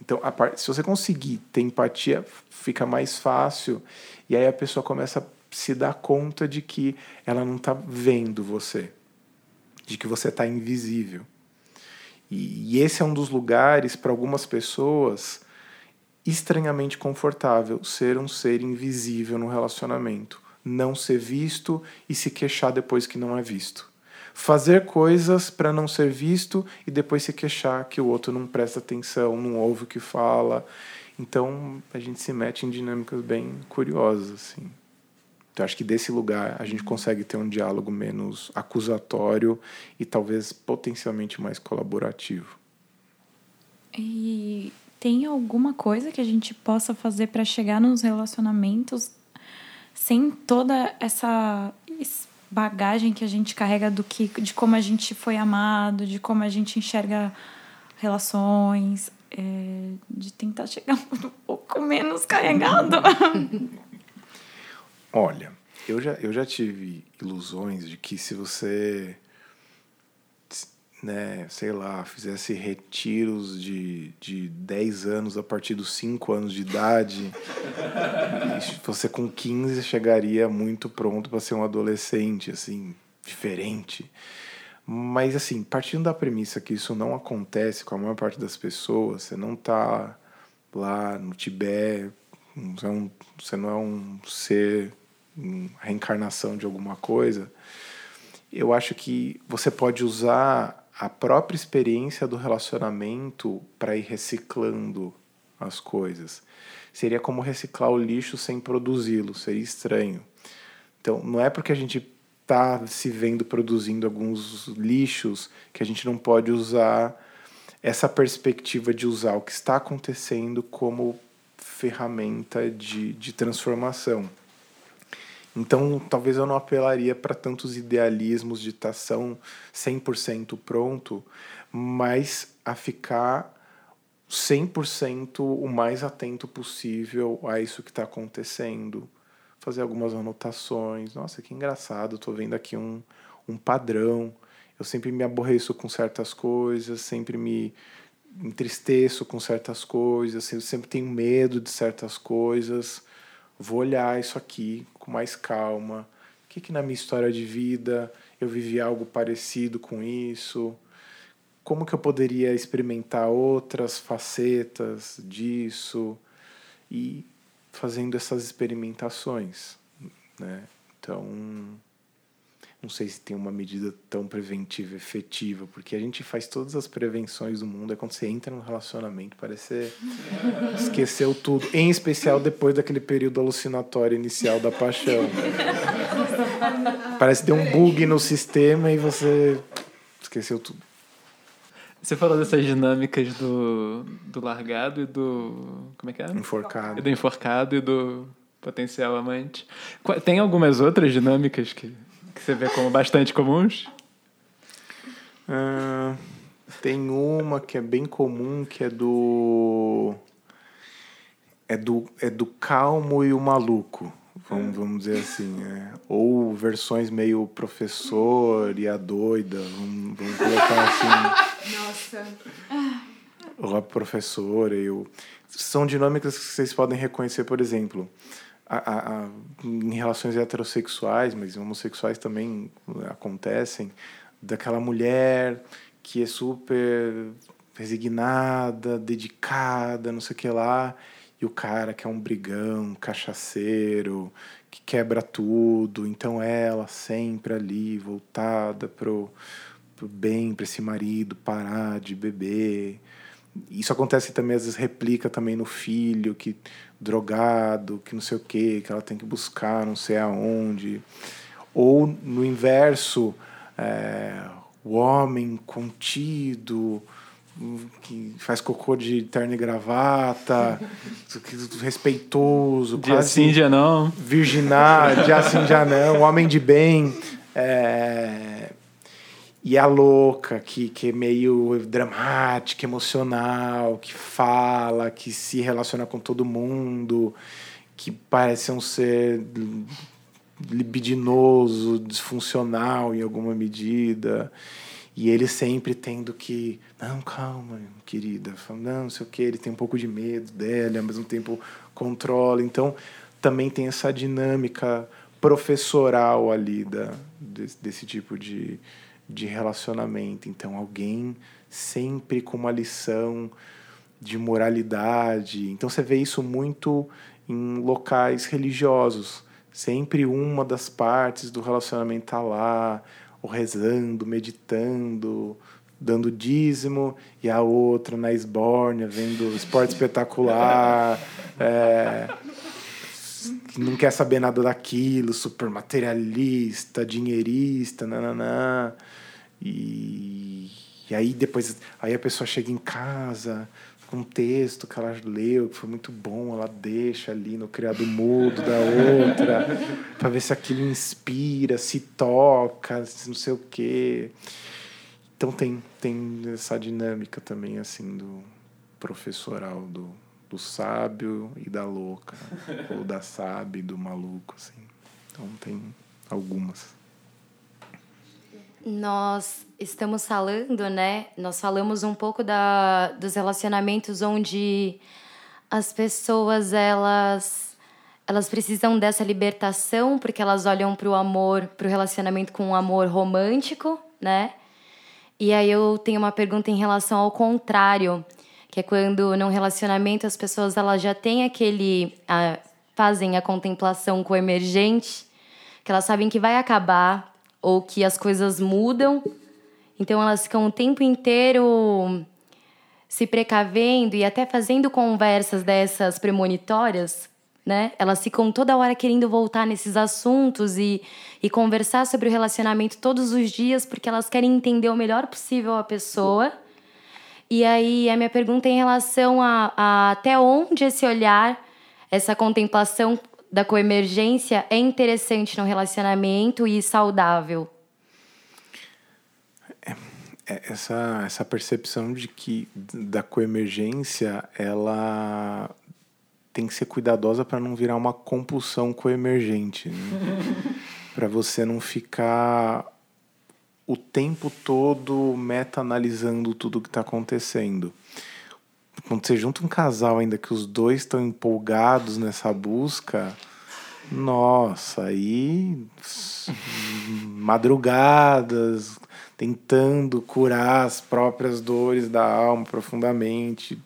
Então, part... se você conseguir ter empatia, fica mais fácil. E aí a pessoa começa a se dar conta de que ela não está vendo você, de que você está invisível. E, e esse é um dos lugares, para algumas pessoas, estranhamente confortável ser um ser invisível no relacionamento. Não ser visto e se queixar depois que não é visto fazer coisas para não ser visto e depois se queixar que o outro não presta atenção, não ouve o que fala. Então a gente se mete em dinâmicas bem curiosas assim. Então acho que desse lugar a gente consegue ter um diálogo menos acusatório e talvez potencialmente mais colaborativo. E tem alguma coisa que a gente possa fazer para chegar nos relacionamentos sem toda essa bagagem que a gente carrega do que de como a gente foi amado, de como a gente enxerga relações, é, de tentar chegar (laughs) um pouco menos carregado. Olha, eu já, eu já tive ilusões de que se você né, sei lá, fizesse retiros de, de 10 anos a partir dos 5 anos de idade, (laughs) você com 15 chegaria muito pronto para ser um adolescente, assim, diferente. Mas, assim, partindo da premissa que isso não acontece com a maior parte das pessoas, você não tá lá no Tibete, você, é um, você não é um ser, uma reencarnação de alguma coisa, eu acho que você pode usar a própria experiência do relacionamento para ir reciclando as coisas. Seria como reciclar o lixo sem produzi-lo, seria estranho. Então, não é porque a gente está se vendo produzindo alguns lixos que a gente não pode usar essa perspectiva de usar o que está acontecendo como ferramenta de, de transformação. Então, talvez eu não apelaria para tantos idealismos de estação 100% pronto, mas a ficar 100% o mais atento possível a isso que está acontecendo. Fazer algumas anotações. Nossa, que engraçado, estou vendo aqui um, um padrão. Eu sempre me aborreço com certas coisas, sempre me entristeço com certas coisas, sempre tenho medo de certas coisas vou olhar isso aqui com mais calma. O que, que na minha história de vida eu vivi algo parecido com isso? Como que eu poderia experimentar outras facetas disso? e fazendo essas experimentações, né? Então, não sei se tem uma medida tão preventiva efetiva, porque a gente faz todas as prevenções do mundo, é quando você entra no relacionamento, parece que esqueceu tudo, em especial depois daquele período alucinatório inicial da paixão. Parece que deu um bug no sistema e você esqueceu tudo. Você falou dessas dinâmicas do, do largado e do. Como é que é? Enforcado. E do enforcado e do potencial amante. Tem algumas outras dinâmicas que, que você vê como bastante comuns? Uh, tem uma que é bem comum, que é do. É do, é do calmo e o maluco, vamos, vamos dizer assim. É. Ou versões meio professor e a doida, vamos, vamos colocar assim. Nossa. Ou a professora e o. São dinâmicas que vocês podem reconhecer, por exemplo a, a, em relações heterossexuais, mas homossexuais também acontecem, daquela mulher que é super resignada, dedicada, não sei o que lá, e o cara que é um brigão, cachaceiro, que quebra tudo, então ela sempre ali voltada pro, pro bem, para esse marido parar de beber. Isso acontece também, às vezes replica também no filho, que drogado, que não sei o que, que ela tem que buscar não sei aonde. Ou no inverso, é, o homem contido, que faz cocô de terno e gravata, (laughs) respeitoso, dia sim, dia não. Virginar, dia sim, dia não, homem de bem. É, e a louca, que, que é meio dramática, emocional, que fala, que se relaciona com todo mundo, que parece um ser libidinoso, disfuncional em alguma medida. E ele sempre tendo que, não, calma, querida, não, não sei o que, ele tem um pouco de medo dela, ao mesmo tempo controla. Então, também tem essa dinâmica professoral ali da, desse, desse tipo de, de relacionamento. Então, alguém sempre com uma lição de moralidade. Então, você vê isso muito em locais religiosos. Sempre uma das partes do relacionamento está lá, ou rezando, meditando, dando dízimo, e a outra na esbórnia, vendo esporte espetacular. (laughs) É, que não quer saber nada daquilo, super materialista, dinheirista, nananã. E, e aí depois aí a pessoa chega em casa com um texto que ela leu, que foi muito bom, ela deixa ali no criado mudo da outra, (laughs) para ver se aquilo inspira, se toca, se não sei o quê. Então tem, tem essa dinâmica também assim do professoral do do sábio e da louca, (laughs) ou da sábia e do maluco, assim. Então tem algumas. Nós estamos falando, né? Nós falamos um pouco da, dos relacionamentos onde as pessoas elas elas precisam dessa libertação porque elas olham para o amor, para o relacionamento com um amor romântico, né? E aí eu tenho uma pergunta em relação ao contrário que é quando num relacionamento as pessoas elas já têm aquele a, fazem a contemplação com o emergente, que elas sabem que vai acabar ou que as coisas mudam. Então elas ficam o tempo inteiro se precavendo e até fazendo conversas dessas premonitórias, né? Elas ficam toda hora querendo voltar nesses assuntos e, e conversar sobre o relacionamento todos os dias porque elas querem entender o melhor possível a pessoa e aí a minha pergunta é em relação a, a até onde esse olhar, essa contemplação da coemergência é interessante no relacionamento e saudável. É, é essa, essa percepção de que da coemergência ela tem que ser cuidadosa para não virar uma compulsão coemergente. Né? (laughs) para você não ficar o tempo todo meta-analisando tudo que está acontecendo. Quando você junta um casal ainda que os dois estão empolgados nessa busca, nossa, aí (laughs) madrugadas tentando curar as próprias dores da alma profundamente.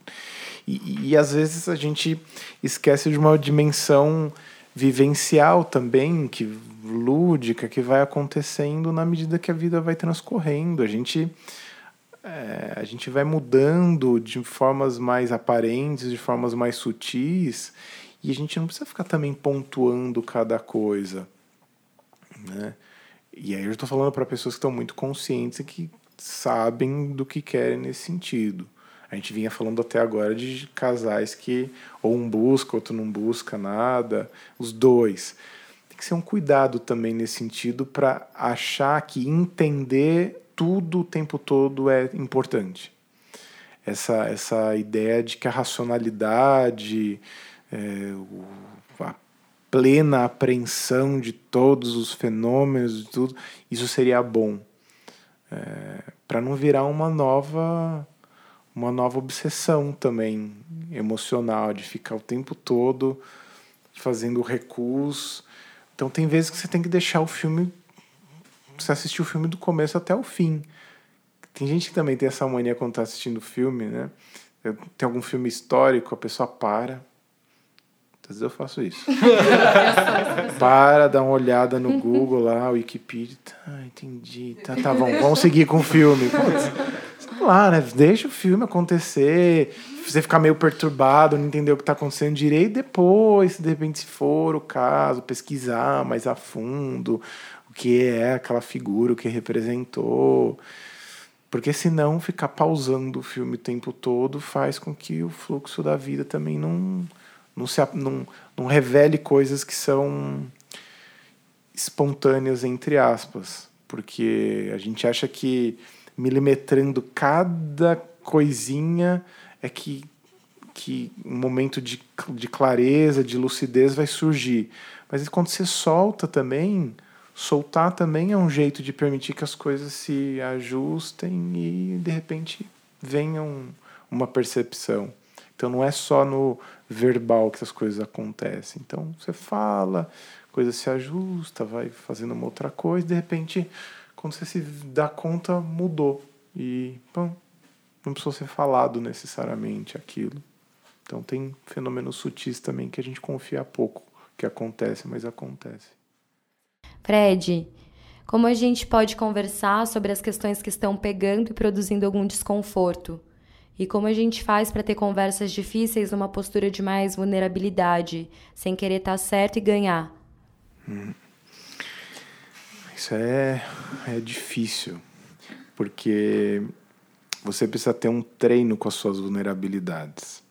E, e às vezes a gente esquece de uma dimensão vivencial também, que lúdica, que vai acontecendo na medida que a vida vai transcorrendo. A gente é, a gente vai mudando de formas mais aparentes, de formas mais sutis, e a gente não precisa ficar também pontuando cada coisa. Né? E aí eu estou falando para pessoas que estão muito conscientes e que sabem do que querem nesse sentido. A gente vinha falando até agora de casais que ou um busca, outro não busca nada, os dois. Que ser um cuidado também nesse sentido para achar que entender tudo o tempo todo é importante. Essa, essa ideia de que a racionalidade, é, a plena apreensão de todos os fenômenos, de tudo, isso seria bom. É, para não virar uma nova uma nova obsessão também emocional de ficar o tempo todo fazendo recurso. Então tem vezes que você tem que deixar o filme você assistir o filme do começo até o fim. Tem gente que também tem essa mania quando está assistindo o filme, né? Tem algum filme histórico, a pessoa para. Às vezes eu faço isso. (laughs) para, dá uma olhada no Google lá, Wikipedia. Ah, entendi. Tá, tá bom, vamos seguir com o filme. Lá, né? Deixa o filme acontecer. Você ficar meio perturbado, não entender o que está acontecendo direito. Depois, de repente, se for o caso, pesquisar mais a fundo que é aquela figura, o que representou. Porque senão ficar pausando o filme o tempo todo faz com que o fluxo da vida também não, não, se, não, não revele coisas que são espontâneas, entre aspas. Porque a gente acha que milimetrando cada coisinha é que, que um momento de, de clareza, de lucidez vai surgir. Mas quando você solta também, soltar também é um jeito de permitir que as coisas se ajustem e de repente venham uma percepção. Então não é só no verbal que as coisas acontecem. Então você fala, coisa se ajusta, vai fazendo uma outra coisa, de repente, quando você se dá conta, mudou. E bom, não precisou ser falado necessariamente aquilo. Então tem fenômenos sutis também que a gente confia pouco que acontece, mas acontece. Fred, como a gente pode conversar sobre as questões que estão pegando e produzindo algum desconforto? E como a gente faz para ter conversas difíceis numa postura de mais vulnerabilidade, sem querer estar tá certo e ganhar? Hum. Isso é, é difícil, porque você precisa ter um treino com as suas vulnerabilidades.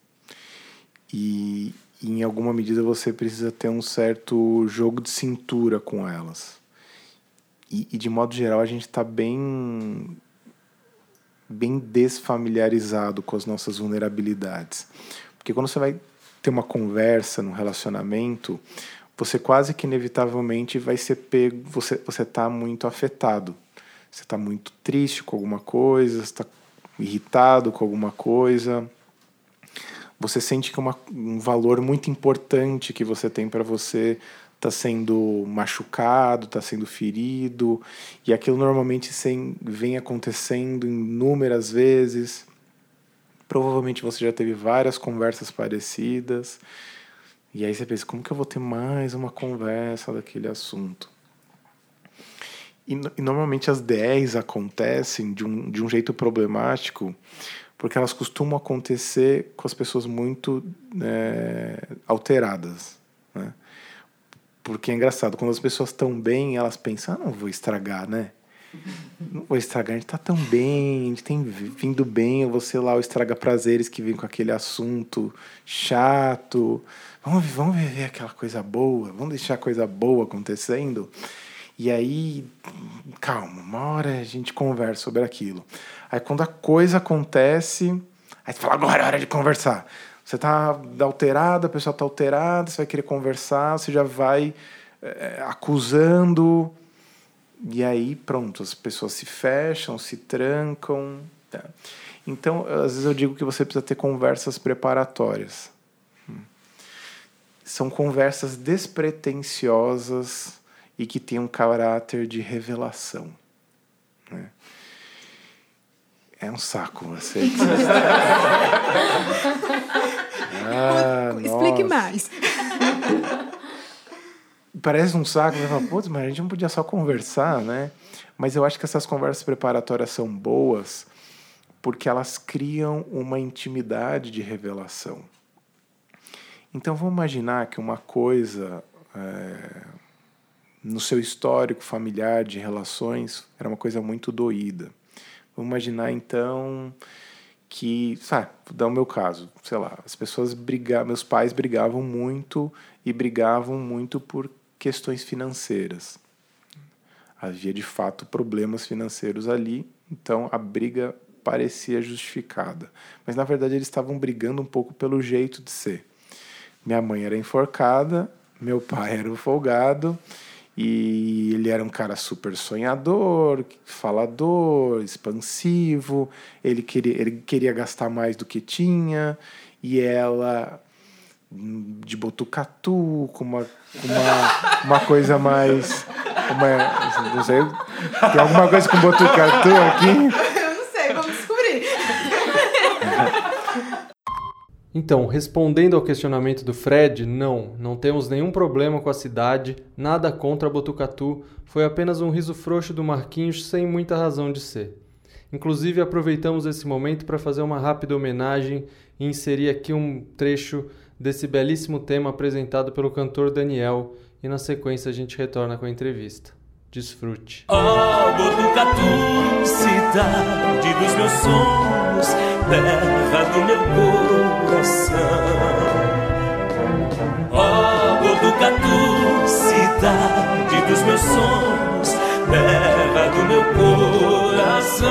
E, em alguma medida você precisa ter um certo jogo de cintura com elas. E, e de modo geral a gente está bem bem desfamiliarizado com as nossas vulnerabilidades. Porque quando você vai ter uma conversa no relacionamento, você quase que inevitavelmente vai ser pego, você você está muito afetado. Você está muito triste com alguma coisa, está irritado com alguma coisa você sente que uma, um valor muito importante que você tem para você está sendo machucado, está sendo ferido, e aquilo normalmente sem, vem acontecendo inúmeras vezes. Provavelmente você já teve várias conversas parecidas, e aí você pensa: como que eu vou ter mais uma conversa daquele assunto? E, e normalmente as 10 acontecem de um, de um jeito problemático porque elas costumam acontecer com as pessoas muito é, alteradas. Né? Porque é engraçado, quando as pessoas estão bem, elas pensam, ah, não vou estragar, né? (laughs) Não vou estragar, a gente tá tão bem, a gente tem vindo bem, você lá o estraga prazeres que vem com aquele assunto chato. Vamos, vamos viver aquela coisa boa, vamos deixar a coisa boa acontecendo. E aí, calma, uma hora a gente conversa sobre aquilo. Aí quando a coisa acontece, aí você fala, agora é hora de conversar. Você tá alterado, a pessoa tá alterada, você vai querer conversar, você já vai é, acusando. E aí, pronto, as pessoas se fecham, se trancam. Tá? Então, às vezes eu digo que você precisa ter conversas preparatórias. São conversas despretensiosas e que têm um caráter de revelação. Né? É um saco você. (laughs) Ah, Explique nossa. mais. Parece um saco? Fala, Putz, mas a gente não podia só conversar, né? Mas eu acho que essas conversas preparatórias são boas porque elas criam uma intimidade de revelação. Então vamos imaginar que uma coisa é, no seu histórico familiar de relações era uma coisa muito doída. Vamos imaginar então que, sabe, vou dar o meu caso, sei lá, as pessoas brigavam, meus pais brigavam muito e brigavam muito por questões financeiras. Havia de fato problemas financeiros ali, então a briga parecia justificada. Mas na verdade eles estavam brigando um pouco pelo jeito de ser. Minha mãe era enforcada, meu pai era o folgado, e ele era um cara super sonhador, falador, expansivo, ele queria, ele queria gastar mais do que tinha, e ela de botucatu, com uma, com uma, uma coisa mais. Uma, não sei, tem alguma coisa com botucatu aqui? Eu não sei, vamos descobrir. Então, respondendo ao questionamento do Fred, não, não temos nenhum problema com a cidade, nada contra Botucatu, foi apenas um riso frouxo do Marquinhos sem muita razão de ser. Inclusive, aproveitamos esse momento para fazer uma rápida homenagem e inserir aqui um trecho desse belíssimo tema apresentado pelo cantor Daniel, e na sequência a gente retorna com a entrevista. Desfrute. Ó Botucatu, cidade dos meus sonhos, terra do meu coração. Ó Botucatu, cidade dos meus sonhos, terra do meu coração.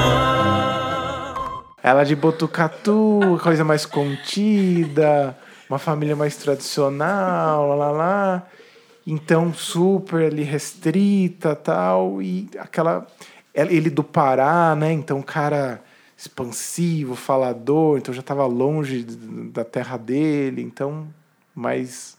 Ela de Botucatu, coisa mais contida, uma família mais tradicional, lá lá lá. Então, super ali restrita tal. E aquela. Ele do Pará, né? Então, cara expansivo, falador, então já estava longe da terra dele, então, mas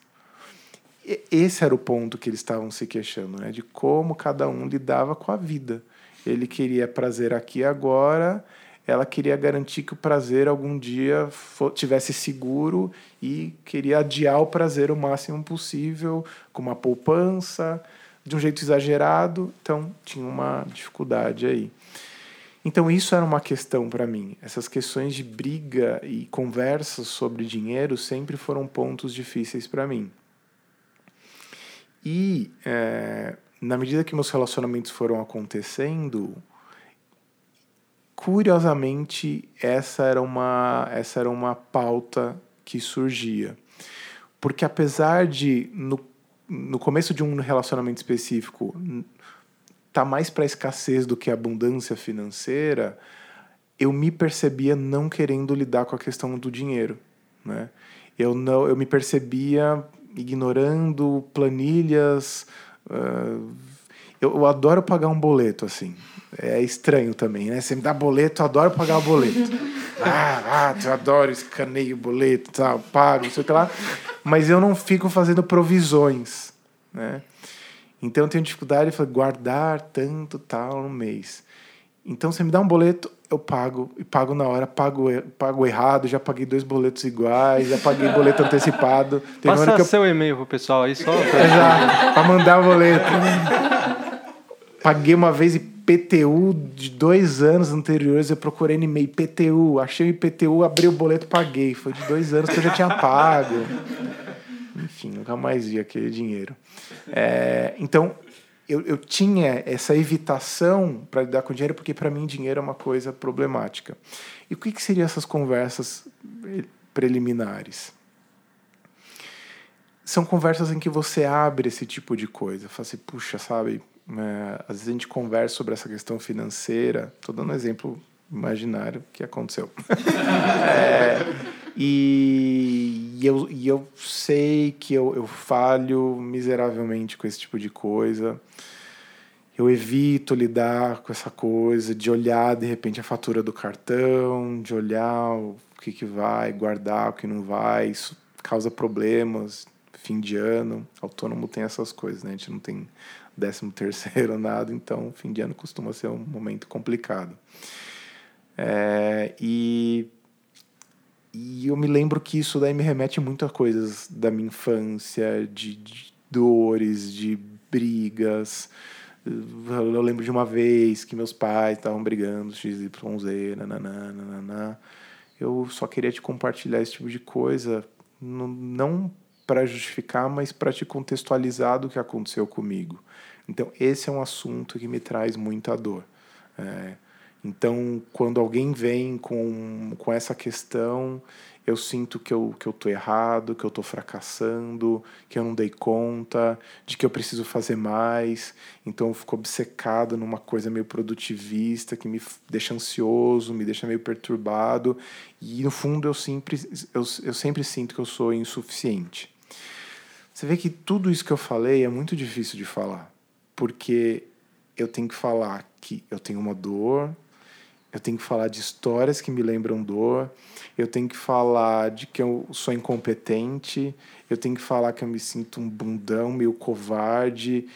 esse era o ponto que eles estavam se queixando, né? De como cada um lidava com a vida. Ele queria prazer aqui e agora, ela queria garantir que o prazer algum dia tivesse seguro e queria adiar o prazer o máximo possível, com uma poupança, de um jeito exagerado, então tinha uma dificuldade aí. Então isso era uma questão para mim. Essas questões de briga e conversas sobre dinheiro sempre foram pontos difíceis para mim. E é, na medida que meus relacionamentos foram acontecendo, curiosamente essa era uma essa era uma pauta que surgia porque apesar de no, no começo de um relacionamento específico tá mais para escassez do que abundância financeira eu me percebia não querendo lidar com a questão do dinheiro né eu não eu me percebia ignorando planilhas uh, eu, eu adoro pagar um boleto assim é estranho também, né? Você me dá boleto, eu adoro pagar o boleto. (laughs) ah, ah, eu adoro, escaneio o boleto, tal, pago, não sei o que lá. Mas eu não fico fazendo provisões, né? Então eu tenho dificuldade de guardar tanto tal no mês. Então você me dá um boleto, eu pago, e pago na hora, pago, pago errado, já paguei dois boletos iguais, já paguei boleto antecipado. (laughs) Tem Passa que eu... seu e-mail pro pessoal aí só. (laughs) Exato, pra mandar o boleto. Paguei uma vez IPTU de dois anos anteriores, eu procurei no e-mail IPTU, achei o IPTU, abri o boleto paguei. Foi de dois anos que eu já tinha pago. Enfim, nunca mais vi aquele dinheiro. É, então, eu, eu tinha essa evitação para lidar com dinheiro, porque para mim dinheiro é uma coisa problemática. E o que, que seriam essas conversas preliminares? São conversas em que você abre esse tipo de coisa. Fala assim, puxa, sabe, é, às vezes a gente conversa sobre essa questão financeira. Estou dando um exemplo imaginário que aconteceu. (laughs) é, e, e, eu, e eu sei que eu, eu falho miseravelmente com esse tipo de coisa. Eu evito lidar com essa coisa de olhar de repente a fatura do cartão, de olhar o que, que vai, guardar o que não vai. Isso causa problemas. Fim de ano, autônomo tem essas coisas, né? A gente não tem décimo terceiro (laughs) nada, então fim de ano costuma ser um momento complicado. É, e, e eu me lembro que isso daí me remete muito a coisas da minha infância, de, de dores, de brigas. Eu lembro de uma vez que meus pais estavam brigando, XYZ, nananã, nananã. Eu só queria te compartilhar esse tipo de coisa, não para justificar, mas para te contextualizar do que aconteceu comigo. Então, esse é um assunto que me traz muita dor. É, então, quando alguém vem com, com essa questão, eu sinto que eu, que eu tô errado, que eu tô fracassando, que eu não dei conta, de que eu preciso fazer mais. Então eu fico obcecado numa coisa meio produtivista, que me deixa ansioso, me deixa meio perturbado. E no fundo eu sempre, eu, eu sempre sinto que eu sou insuficiente. Você vê que tudo isso que eu falei é muito difícil de falar, porque eu tenho que falar que eu tenho uma dor, eu tenho que falar de histórias que me lembram dor, eu tenho que falar de que eu sou incompetente, eu tenho que falar que eu me sinto um bundão, meio covarde,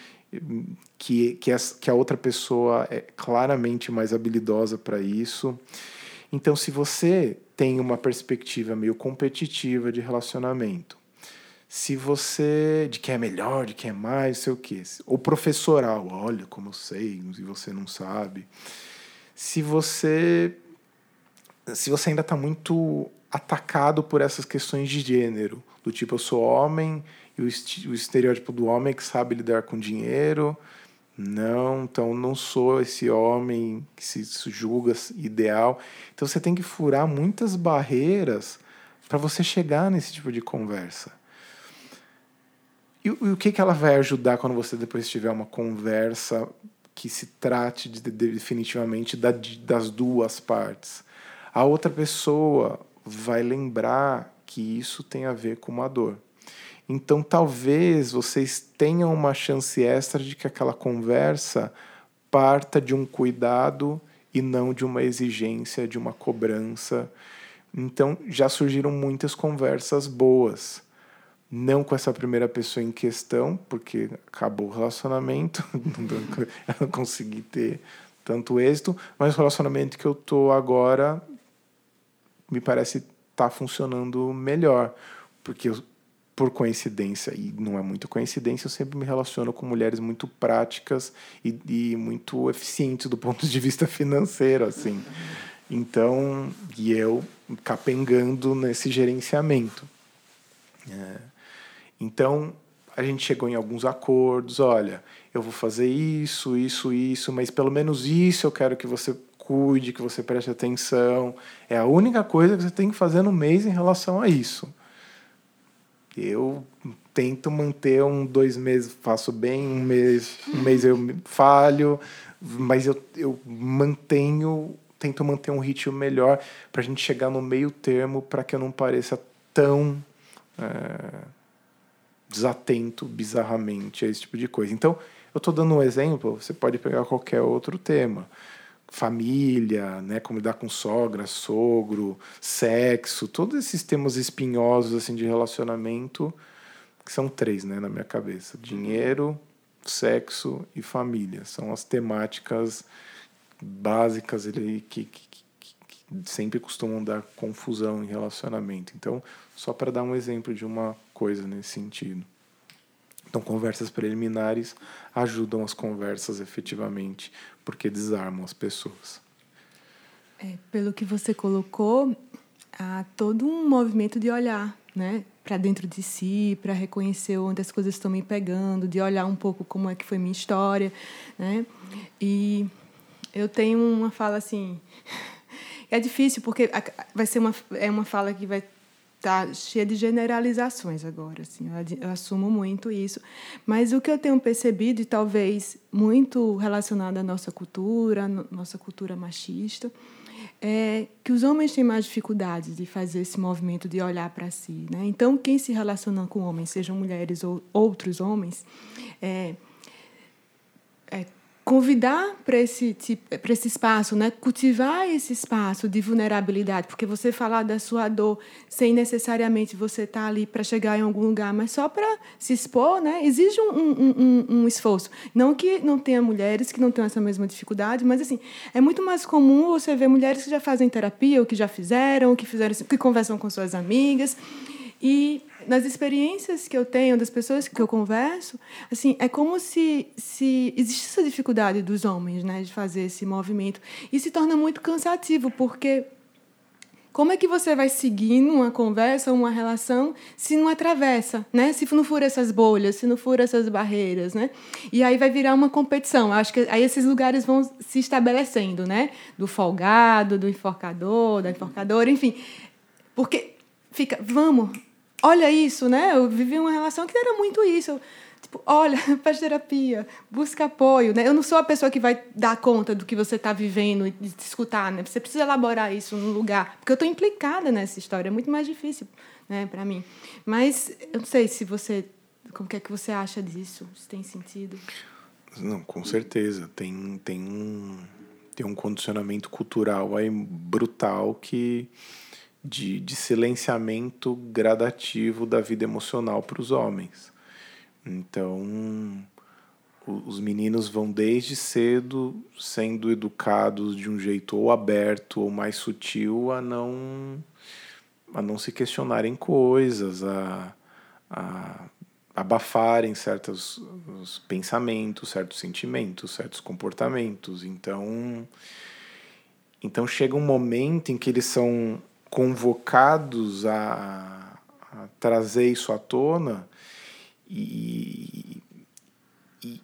que, que, que a outra pessoa é claramente mais habilidosa para isso. Então, se você tem uma perspectiva meio competitiva de relacionamento, se você. de quem é melhor, de quem é mais, sei o quê. Ou professoral, olha como eu sei, e você não sabe se você se você ainda está muito atacado por essas questões de gênero, do tipo eu sou homem e o, estereótipo do homem que sabe lidar com dinheiro, não, então não sou esse homem que se julga ideal. Então você tem que furar muitas barreiras para você chegar nesse tipo de conversa. E, e, o que, que ela vai ajudar quando você depois tiver uma conversa que se trate de, de, definitivamente da, de, das duas partes. A outra pessoa vai lembrar que isso tem a ver com uma dor. Então, talvez vocês tenham uma chance extra de que aquela conversa parta de um cuidado e não de uma exigência, de uma cobrança. Então, já surgiram muitas conversas boas não com essa primeira pessoa em questão, porque acabou o relacionamento, (laughs) eu não consegui ter tanto êxito, mas o relacionamento que eu tô agora me parece tá funcionando melhor, porque eu, por coincidência, e não é muito coincidência, eu sempre me relaciono com mulheres muito práticas e, e muito eficientes do ponto de vista financeiro, assim. Então, e eu capengando nesse gerenciamento. É. Então, a gente chegou em alguns acordos, olha, eu vou fazer isso, isso, isso, mas pelo menos isso eu quero que você cuide, que você preste atenção. É a única coisa que você tem que fazer no mês em relação a isso. Eu tento manter um dois meses faço bem, um mês, um mês eu falho, mas eu, eu mantenho, tento manter um ritmo melhor para a gente chegar no meio termo para que eu não pareça tão é, desatento bizarramente a esse tipo de coisa. Então, eu estou dando um exemplo, você pode pegar qualquer outro tema. Família, né, como lidar com sogra, sogro, sexo, todos esses temas espinhosos assim de relacionamento, que são três, né, na minha cabeça: dinheiro, sexo e família. São as temáticas básicas ali que, que, que, que sempre costumam dar confusão em relacionamento. Então, só para dar um exemplo de uma coisa nesse sentido. Então, conversas preliminares ajudam as conversas efetivamente, porque desarmam as pessoas. É, pelo que você colocou, há todo um movimento de olhar né, para dentro de si, para reconhecer onde as coisas estão me pegando, de olhar um pouco como é que foi minha história. Né? E eu tenho uma fala assim. (laughs) É difícil, porque vai ser uma, é uma fala que vai tá cheia de generalizações agora, assim, eu assumo muito isso. Mas o que eu tenho percebido, e talvez muito relacionado à nossa cultura, nossa cultura machista, é que os homens têm mais dificuldades de fazer esse movimento de olhar para si. Né? Então, quem se relaciona com homens, sejam mulheres ou outros homens, é, é, convidar para esse tipo, esse espaço, né? Cultivar esse espaço de vulnerabilidade, porque você falar da sua dor sem necessariamente você estar tá ali para chegar em algum lugar, mas só para se expor, né? Exige um, um, um, um, esforço. Não que não tenha mulheres que não tenham essa mesma dificuldade, mas assim é muito mais comum você ver mulheres que já fazem terapia, ou que já fizeram, ou que fizeram, que conversam com suas amigas e nas experiências que eu tenho das pessoas que eu converso, assim, é como se se existe essa dificuldade dos homens, né, de fazer esse movimento e se torna muito cansativo, porque como é que você vai seguir numa conversa, uma relação, se não atravessa, né? Se não fura essas bolhas, se não fura essas barreiras, né? E aí vai virar uma competição. Acho que aí esses lugares vão se estabelecendo, né? Do folgado, do enforcador, da enforcadora, enfim. Porque fica, vamos, olha isso, né? Eu vivi uma relação que era muito isso. tipo, olha, (laughs) faz terapia, busca apoio, né? Eu não sou a pessoa que vai dar conta do que você está vivendo e de escutar, né? Você precisa elaborar isso no lugar, porque eu estou implicada nessa história, é muito mais difícil, né, para mim. Mas eu não sei se você, como é que você acha disso? Se tem sentido? Não, com certeza. Tem tem um tem um condicionamento cultural aí brutal que de, de silenciamento gradativo da vida emocional para os homens. Então, os meninos vão desde cedo sendo educados de um jeito ou aberto ou mais sutil a não a não se questionarem coisas, a, a abafarem certos pensamentos, certos sentimentos, certos comportamentos. Então, então chega um momento em que eles são convocados a, a trazer isso à tona e, e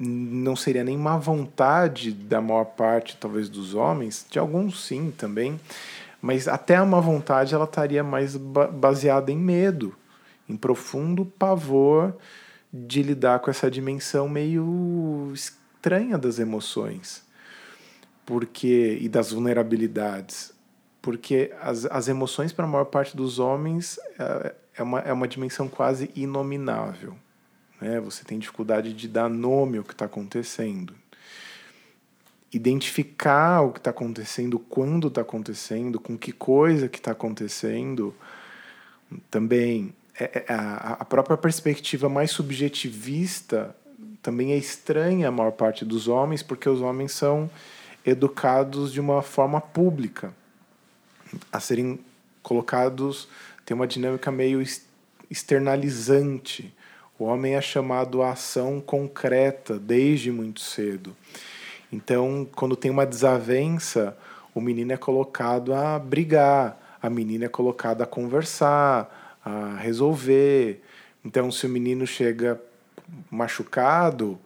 não seria nem má vontade da maior parte, talvez, dos homens, de alguns sim também, mas até a má vontade ela estaria mais baseada em medo, em profundo pavor de lidar com essa dimensão meio estranha das emoções porque e das vulnerabilidades porque as, as emoções para a maior parte dos homens é, é, uma, é uma dimensão quase inominável. Né? Você tem dificuldade de dar nome ao que está acontecendo. Identificar o que está acontecendo, quando está acontecendo, com que coisa que está acontecendo, também é, é, a, a própria perspectiva mais subjetivista também é estranha à maior parte dos homens, porque os homens são educados de uma forma pública a serem colocados tem uma dinâmica meio externalizante. O homem é chamado à ação concreta desde muito cedo. Então, quando tem uma desavença, o menino é colocado a brigar, a menina é colocada a conversar, a resolver. Então, se o menino chega machucado,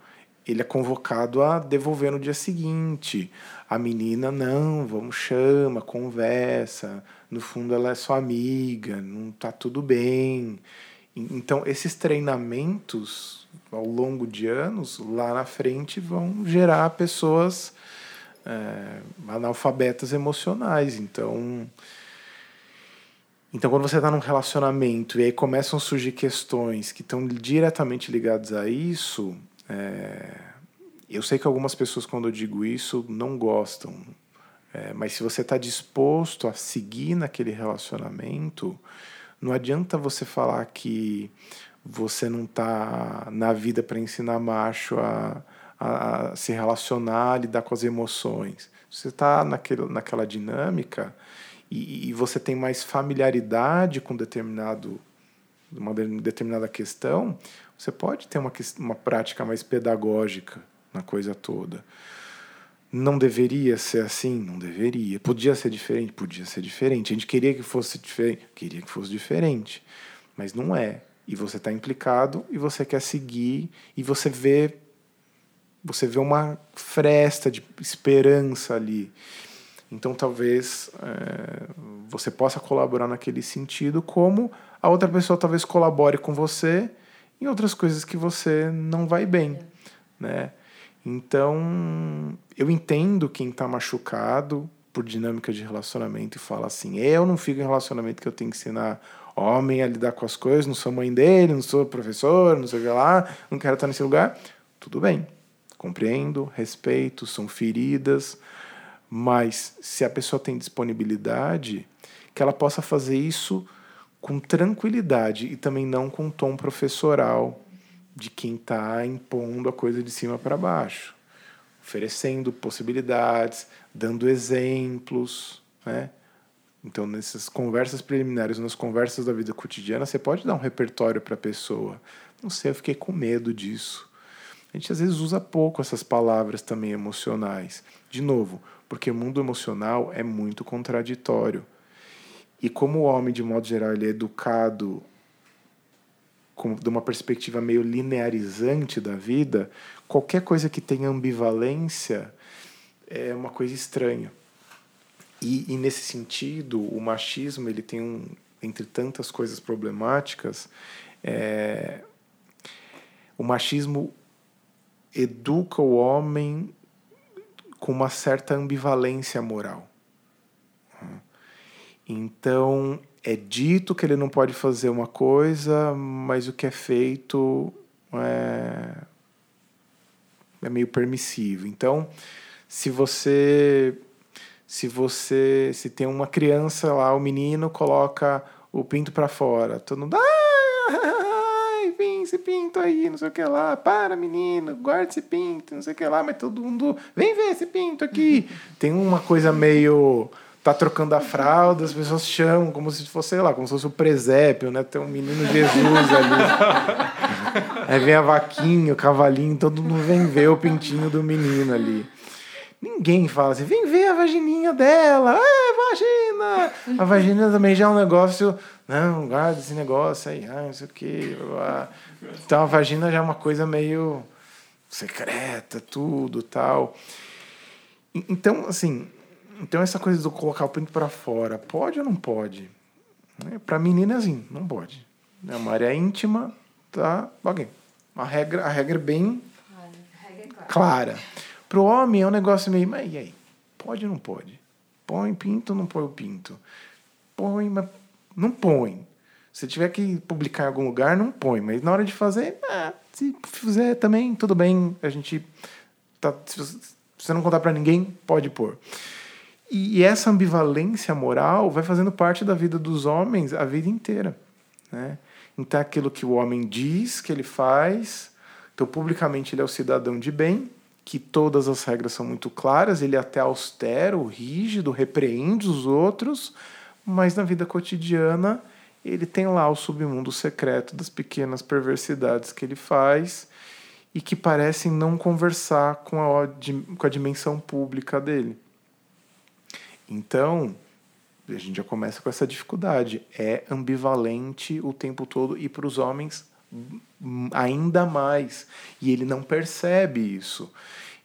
ele é convocado a devolver no dia seguinte. A menina, não, vamos, chama, conversa. No fundo, ela é sua amiga, não tá tudo bem. Então, esses treinamentos ao longo de anos, lá na frente, vão gerar pessoas é, analfabetas emocionais. Então, então, quando você está num relacionamento e aí começam a surgir questões que estão diretamente ligadas a isso, é, eu sei que algumas pessoas, quando eu digo isso, não gostam. É, mas se você está disposto a seguir naquele relacionamento, não adianta você falar que você não está na vida para ensinar macho a, a, a, se relacionar, a lidar com as emoções. Você está naquela dinâmica e, e, você tem mais familiaridade com determinado, uma determinada questão, você pode ter uma, uma prática mais pedagógica na coisa toda. Não deveria ser assim? Não deveria. Podia ser diferente? Podia ser diferente. A gente queria que fosse diferente? Queria que fosse diferente. Mas não é. E você está implicado e você quer seguir e você vê você vê uma fresta de esperança ali. Então talvez é, você possa colaborar naquele sentido, como a outra pessoa talvez colabore com você em outras coisas que você não vai bem, né? Então, eu entendo quem está machucado por dinâmica de relacionamento e fala assim: eu não fico em relacionamento que eu tenho que ensinar homem a lidar com as coisas, não sou mãe dele, não sou professor, não sei o que lá, não quero estar nesse lugar. Tudo bem, Compreendo, respeito, são feridas, mas se a pessoa tem disponibilidade, que ela possa fazer isso com tranquilidade e também não com tom professoral de quem está impondo a coisa de cima para baixo, oferecendo possibilidades, dando exemplos, né? Então, nessas conversas preliminares, nas conversas da vida cotidiana, você pode dar um repertório para a pessoa. Não sei, eu fiquei com medo disso. A gente às vezes usa pouco essas palavras também emocionais. De novo, porque o mundo emocional é muito contraditório. E como o homem, de modo geral, ele é educado com, de uma perspectiva meio linearizante da vida, qualquer coisa que tenha ambivalência é uma coisa estranha. E, e, nesse sentido, o machismo ele tem um, entre tantas coisas problemáticas, é, o machismo educa o homem com uma certa ambivalência moral. Então, é dito que ele não pode fazer uma coisa, mas o que é feito é, é meio permissivo. Então, se você se você se tem uma criança lá, o menino coloca o pinto para fora, todo mundo ai, vem esse pinto aí, não sei o que lá, para menino, guarda esse pinto, não sei o que lá, mas todo mundo vem ver esse pinto aqui. (laughs) tem uma coisa meio tá trocando a fralda, as pessoas chamam como se fosse, sei lá, como se fosse o presépio, né? Tem um menino Jesus ali. Aí vem a vaquinha, o cavalinho, todo mundo vem ver o pintinho do menino ali. Ninguém fala assim, vem ver a vagininha dela, é vagina! A vagina também já é um negócio, não, guarda esse negócio aí, ah, não sei o quê. Então a vagina já é uma coisa meio secreta, tudo tal. Então, assim, então essa coisa do colocar o pinto para fora, pode ou não pode? Né? Para menina assim, não pode. É uma área íntima, tá? Ok. A regra, a regra é bem clara. Para o homem é um negócio meio, mas e aí? Pode ou não pode? Põe pinto ou não põe o pinto? Põe, mas não põe. Se tiver que publicar em algum lugar, não põe. Mas na hora de fazer, ah, se fizer também, tudo bem. A gente. Tá, se você não contar para ninguém, pode pôr. E essa ambivalência moral vai fazendo parte da vida dos homens a vida inteira. Né? Então, é aquilo que o homem diz que ele faz, então, publicamente, ele é o cidadão de bem, que todas as regras são muito claras, ele é até austero, rígido, repreende os outros, mas na vida cotidiana ele tem lá o submundo secreto das pequenas perversidades que ele faz e que parecem não conversar com a, com a dimensão pública dele. Então, a gente já começa com essa dificuldade. É ambivalente o tempo todo e para os homens ainda mais. E ele não percebe isso.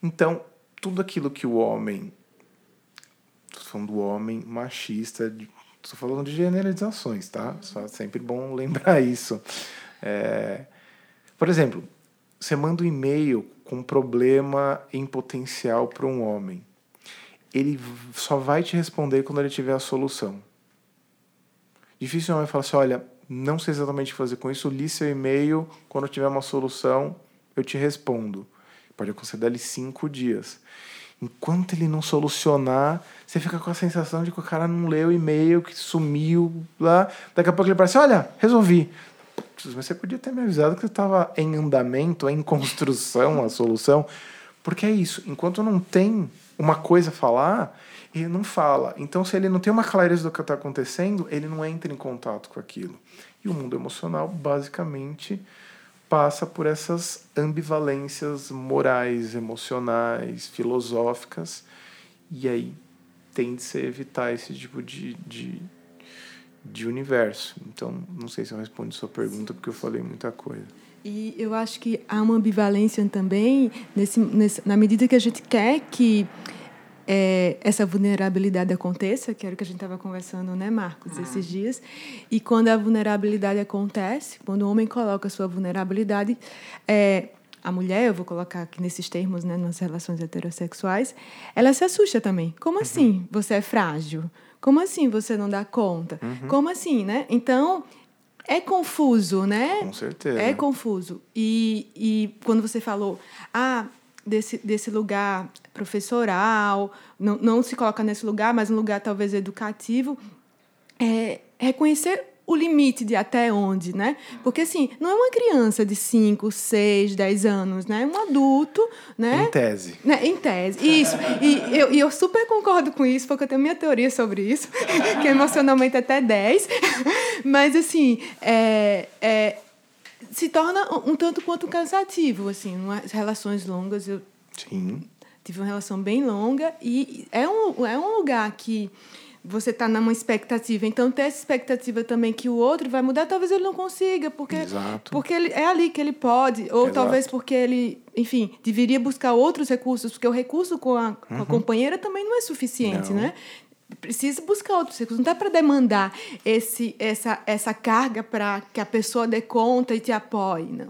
Então, tudo aquilo que o homem. Estou falando do homem machista, estou falando de generalizações, tá? Só sempre bom (laughs) lembrar isso. É, por exemplo, você manda um e-mail com um problema em potencial para um homem. Ele só vai te responder quando ele tiver a solução. Difícil um homem falar assim: olha, não sei exatamente o que fazer com isso, li seu e-mail, quando tiver uma solução, eu te respondo. Pode acontecer dali cinco dias. Enquanto ele não solucionar, você fica com a sensação de que o cara não leu o e-mail, que sumiu lá. Daqui a pouco ele parece: olha, resolvi. Mas você podia ter me avisado que estava em andamento, em construção a solução. Porque é isso, enquanto não tem uma coisa a falar, ele não fala. Então, se ele não tem uma clareza do que está acontecendo, ele não entra em contato com aquilo. E o mundo emocional, basicamente, passa por essas ambivalências morais, emocionais, filosóficas, e aí tende-se a evitar esse tipo de, de, de universo. Então, não sei se eu respondi sua pergunta, porque eu falei muita coisa. E eu acho que há uma ambivalência também nesse, nesse, na medida que a gente quer que é, essa vulnerabilidade aconteça, que era o que a gente estava conversando, né, Marcos, esses dias. E quando a vulnerabilidade acontece, quando o homem coloca a sua vulnerabilidade, é, a mulher, eu vou colocar aqui nesses termos, né, nas relações heterossexuais, ela se assusta também. Como assim uhum. você é frágil? Como assim você não dá conta? Uhum. Como assim, né? Então, é confuso, né? Com certeza. É confuso. E, e quando você falou, ah, desse, desse lugar professoral, não, não se coloca nesse lugar, mas um lugar talvez educativo, é reconhecer o limite de até onde, né? Porque, assim, não é uma criança de 5, 6, 10 anos, né? É um adulto, né? Em tese. Né? Em tese, isso. E eu, e eu super concordo com isso, porque eu tenho minha teoria sobre isso, (laughs) que é emocionalmente até 10. (laughs) Mas, assim, é, é, se torna um tanto quanto cansativo, assim, as relações longas. Eu Sim. tive uma relação bem longa e é um, é um lugar que você está numa expectativa. Então, ter essa expectativa também que o outro vai mudar, talvez ele não consiga, porque, Exato. porque ele, é ali que ele pode, ou Exato. talvez porque ele, enfim, deveria buscar outros recursos, porque o recurso com a, com a companheira também não é suficiente, Uhum. Não. né? Precisa buscar outros recursos. Não dá para demandar esse, essa, essa carga para que a pessoa dê conta e te apoie, não.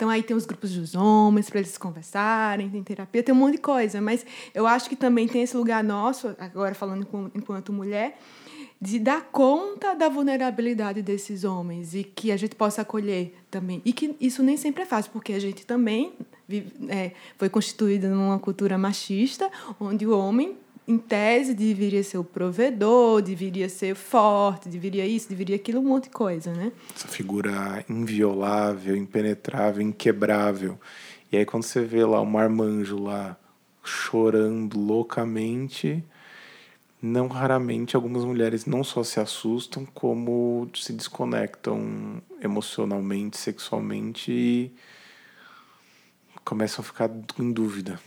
Então aí tem os grupos dos homens para eles conversarem, tem terapia, tem um monte de coisa. Mas eu acho que também tem esse lugar nosso, agora falando enquanto mulher, de dar conta da vulnerabilidade desses homens e que a gente possa acolher também. E que isso nem sempre é fácil, porque a gente também vive- é, foi constituída numa cultura machista, onde o homem, em tese, deveria ser o provedor, deveria ser forte, deveria isso, deveria aquilo, um monte de coisa, né? essa figura inviolável, impenetrável, inquebrável. E aí quando você vê lá o marmanjo lá chorando loucamente, não raramente algumas mulheres não só se assustam, como se desconectam emocionalmente, sexualmente e começam a ficar em dúvida.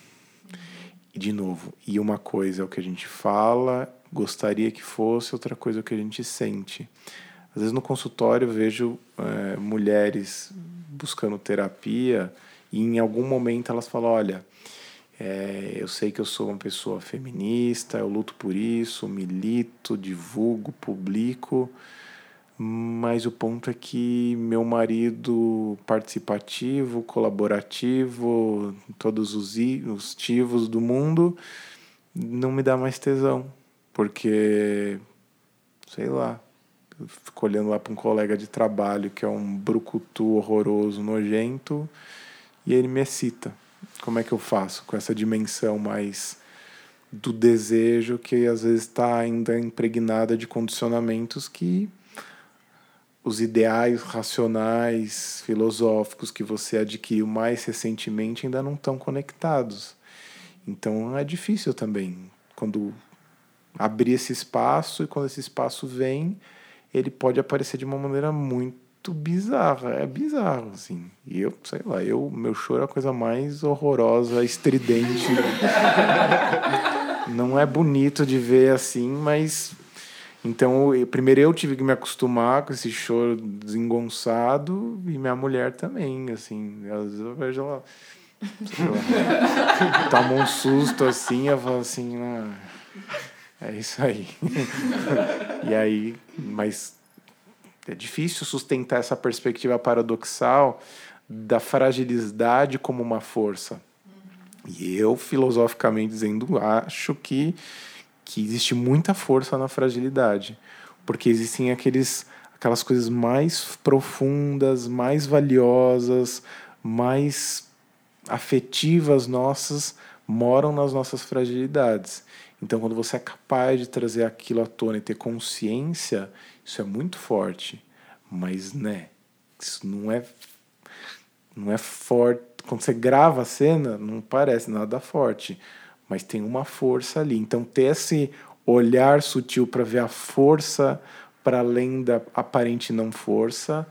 De novo, e uma coisa é o que a gente fala, gostaria que fosse, outra coisa é o que a gente sente. Às vezes no consultório eu vejo eh, mulheres buscando terapia e em algum momento elas falam: olha, eh, eu sei que eu sou uma pessoa feminista, eu luto por isso, milito, divulgo, publico, mas o ponto é que meu marido participativo, colaborativo, todos os, os tivos do mundo, não me dá mais tesão, porque, sei lá, eu fico olhando lá para um colega de trabalho que é um brucutu horroroso, nojento, e ele me excita. Como é que eu faço com essa dimensão mais do desejo que às vezes está ainda impregnada de condicionamentos que os ideais racionais, filosóficos que você adquiriu mais recentemente ainda não estão conectados. Então é difícil também quando abrir esse espaço e quando esse espaço vem, ele pode aparecer de uma maneira muito bizarra. É bizarro, assim. E eu, sei lá, eu, meu choro é a coisa mais horrorosa, estridente. (laughs) não é bonito de ver assim, mas então, eu- primeiro eu tive que me acostumar com esse choro desengonçado e minha mulher também, assim. Às vezes eu vejo ela, (laughs) toma um susto assim, eu falo assim, ah, é isso aí. (laughs) e aí, mas é difícil sustentar essa perspectiva paradoxal da fragilidade como uma força. E eu, filosoficamente dizendo, acho que, que existe muita força na fragilidade. Porque existem aqueles, aquelas coisas mais profundas, mais valiosas, mais afetivas nossas, moram nas nossas fragilidades. Então, quando você é capaz de trazer aquilo à tona e ter consciência, isso é muito forte. Mas, né, isso não é não é forte. Quando você grava a cena, não parece nada forte, mas tem uma força ali. Então, ter esse olhar sutil para ver a força para além da aparente não força,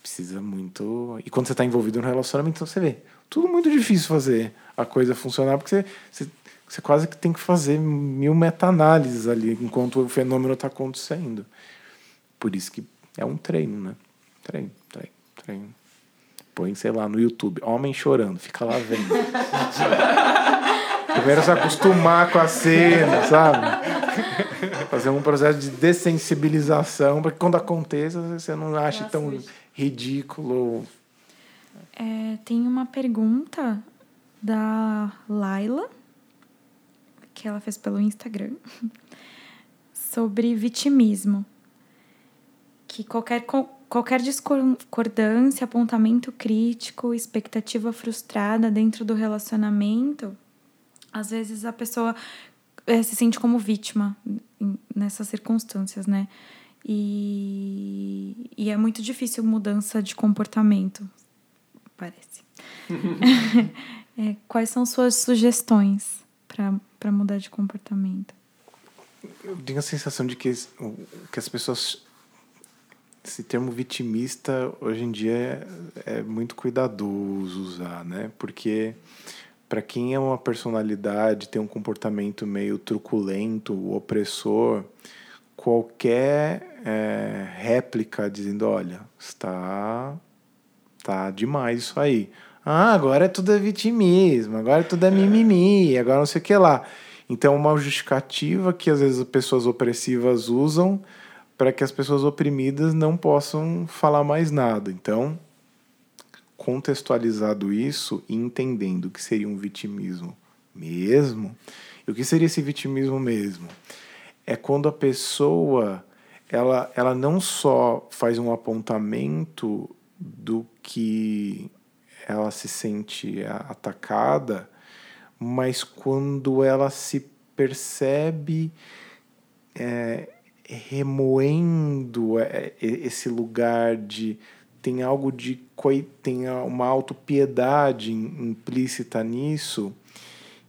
precisa muito. E quando você está envolvido no relacionamento, então você vê, tudo muito difícil fazer a coisa funcionar, porque você, você, você quase que tem que fazer mil meta-análises ali enquanto o fenômeno está acontecendo. Por isso que é um treino, né? Treino, treino, treino. Põe, sei lá, no YouTube, homem chorando, fica lá vendo. (laughs) Primeiro se acostumar com a cena, sabe? Fazer um processo de dessensibilização para que quando aconteça você não ache tão ridículo. É, tem uma pergunta da Laila, que ela fez pelo Instagram, (laughs) sobre vitimismo. Que qualquer qualquer discordância, apontamento crítico, expectativa frustrada dentro do relacionamento, às vezes a pessoa é, se sente como vítima nessas circunstâncias, né? E, e é muito difícil mudança de comportamento, parece. (laughs) é, quais são suas sugestões para mudar de comportamento? Eu tenho a sensação de que, que as pessoas. Esse termo vitimista hoje em dia é, é muito cuidadoso usar, né? Porque para quem é uma personalidade, tem um comportamento meio truculento, opressor, qualquer é, réplica dizendo, olha, está tá demais isso aí. Ah, agora é tudo é vitimismo, agora é tudo é mimimi, agora não sei o que lá. Então, uma justificativa que às vezes pessoas opressivas usam para que as pessoas oprimidas não possam falar mais nada. Então, contextualizado isso e entendendo que seria um vitimismo mesmo, e o que seria esse vitimismo mesmo? É quando a pessoa ela, ela não só faz um apontamento do que ela se sente atacada, mas quando ela se percebe é, remoendo é, esse lugar de tem algo de tem uma autopiedade implícita nisso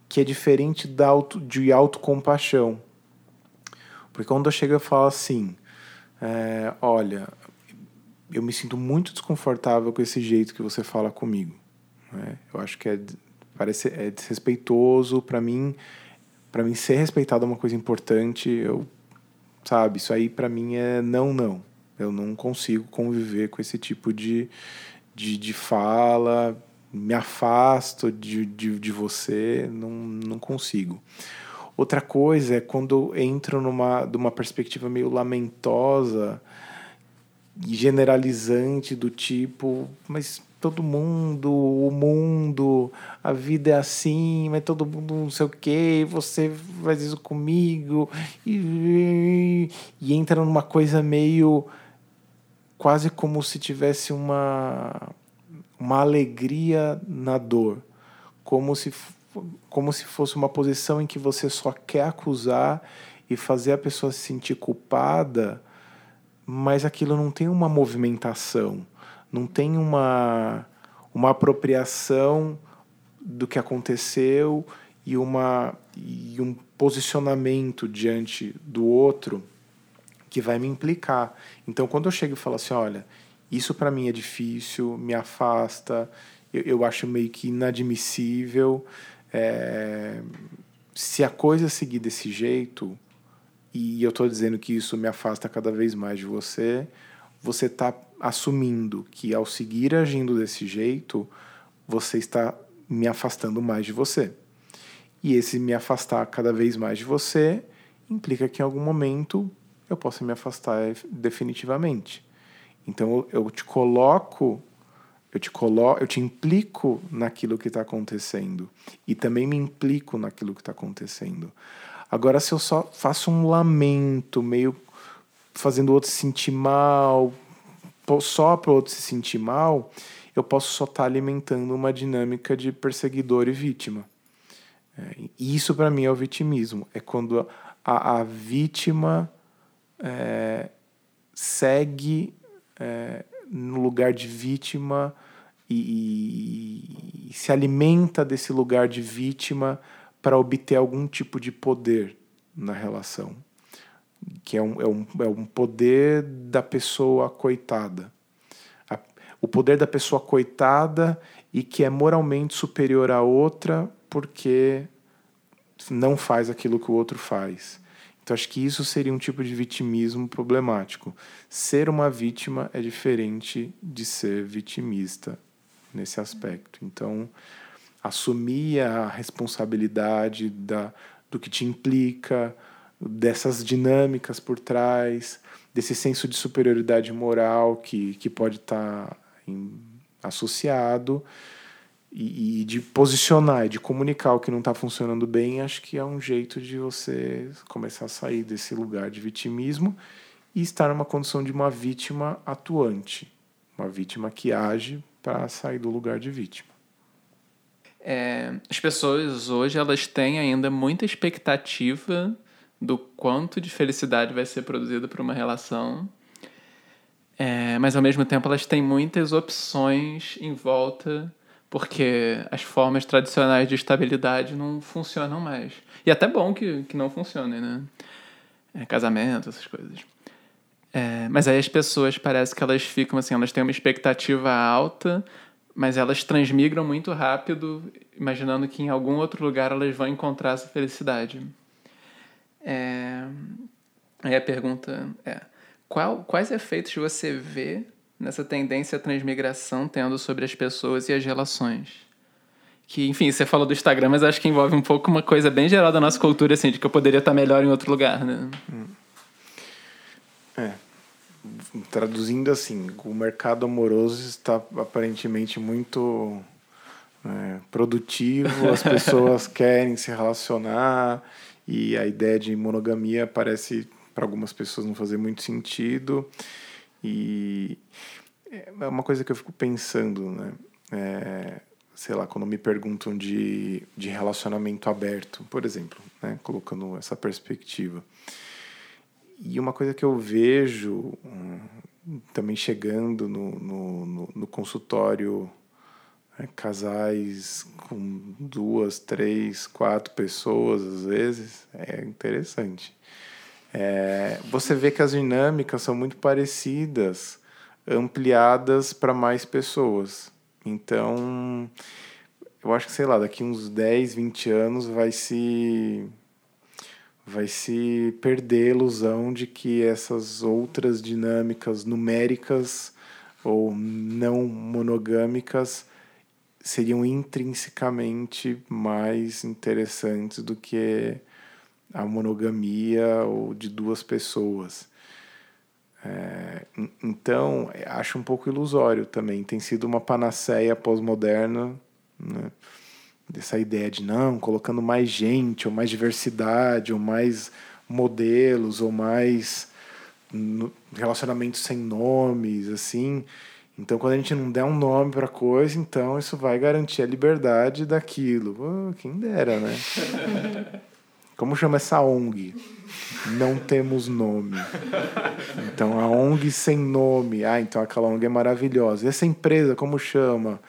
que é diferente da auto, de autocompaixão. Porque quando eu chego e falo assim, é, olha, eu me sinto muito desconfortável com esse jeito que você fala comigo. Né? Eu acho que é parece é desrespeitoso para mim para mim ser respeitado é uma coisa importante eu sabe isso aí para mim é não não eu não consigo conviver com esse tipo de, de, de fala me afasto de, de, de você não, não consigo. Outra coisa é quando entro numa de uma perspectiva meio lamentosa e generalizante do tipo mas todo mundo, o mundo, a vida é assim, mas todo mundo não sei o que, você faz isso comigo, e, e entra numa coisa meio quase como se tivesse uma, uma alegria na dor, como se, como se fosse uma posição em que você só quer acusar e fazer a pessoa se sentir culpada, mas aquilo não tem uma movimentação não tem uma, uma apropriação do que aconteceu e, uma, e um posicionamento diante do outro que vai me implicar. Então, quando eu chego e falo assim, olha, isso para mim é difícil, me afasta, eu, eu acho meio que inadmissível. É, se a coisa seguir desse jeito, e eu estou dizendo que isso me afasta cada vez mais de você, você está assumindo que ao seguir agindo desse jeito, você está me afastando mais de você. E esse me afastar cada vez mais de você implica que em algum momento eu possa me afastar definitivamente. Então eu te coloco, eu te coloco, eu te implico naquilo que está acontecendo e também me implico naquilo que está acontecendo. Agora se eu só faço um lamento meio fazendo o outro se sentir mal, só para o outro se sentir mal, eu posso só estar tá alimentando uma dinâmica de perseguidor e vítima. É, isso para mim é o vitimismo. É quando a, a vítima é, segue é, no lugar de vítima e, e, e se alimenta desse lugar de vítima para obter algum tipo de poder na relação que é um, é um, é um poder da pessoa coitada. A, o poder da pessoa coitada e que é moralmente superior à outra porque não faz aquilo que o outro faz. Então, acho que isso seria um tipo de vitimismo problemático. Ser uma vítima é diferente de ser vitimista nesse aspecto. Então, assumir a responsabilidade da, do que te implica, dessas dinâmicas por trás, desse senso de superioridade moral que, que pode estar tá associado e, e, de posicionar e de comunicar o que não está funcionando bem, acho que é um jeito de você começar a sair desse lugar de vitimismo e estar numa condição de uma vítima atuante, uma vítima que age para sair do lugar de vítima. É, as pessoas hoje elas têm ainda muita expectativa do quanto de felicidade vai ser produzida por uma relação, é, mas ao mesmo tempo elas têm muitas opções em volta porque as formas tradicionais de estabilidade não funcionam mais. E até bom que, que não funcionem, né? É, casamento, essas coisas. É, mas aí as pessoas parece que elas ficam assim, elas têm uma expectativa alta, mas elas transmigram muito rápido, imaginando que em algum outro lugar elas vão encontrar essa felicidade. É... Aí a pergunta é: qual, quais efeitos você vê nessa tendência à transmigração tendo sobre as pessoas e as relações. Que, enfim, você falou do Instagram, mas acho que envolve um pouco uma coisa bem geral da nossa cultura, assim, de que eu poderia estar melhor em outro lugar, né? Hum. É. Traduzindo assim, o mercado amoroso está aparentemente muito é, produtivo, as (laughs) pessoas querem se relacionar e a ideia de monogamia parece para algumas pessoas não fazer muito sentido. E é uma coisa que eu fico pensando, né? É, sei lá, quando me perguntam de, de relacionamento aberto, por exemplo, né? colocando essa perspectiva. E uma coisa que eu vejo hum, também chegando no, no, no, no consultório, né? casais com duas, três, quatro pessoas às vezes, é interessante. É, você vê que as dinâmicas são muito parecidas, ampliadas para mais pessoas. Então, eu acho que, sei lá, daqui uns 10, 20 anos vai se vai se perder a ilusão de que essas outras dinâmicas numéricas ou não monogâmicas seriam intrinsecamente mais interessantes do que a monogamia ou de duas pessoas. É, então, acho um pouco ilusório também. Tem sido uma panaceia pós-moderna, né? dessa ideia de não, colocando mais gente, ou mais diversidade, ou mais modelos, ou mais relacionamentos sem nomes, assim. Então, quando a gente não der um nome para coisa, então isso vai garantir a liberdade daquilo. Oh, quem dera, né? (laughs) Como chama essa ONG? Não temos nome. Então, a ONG sem nome. Ah, então aquela ONG é maravilhosa. E essa empresa, como chama?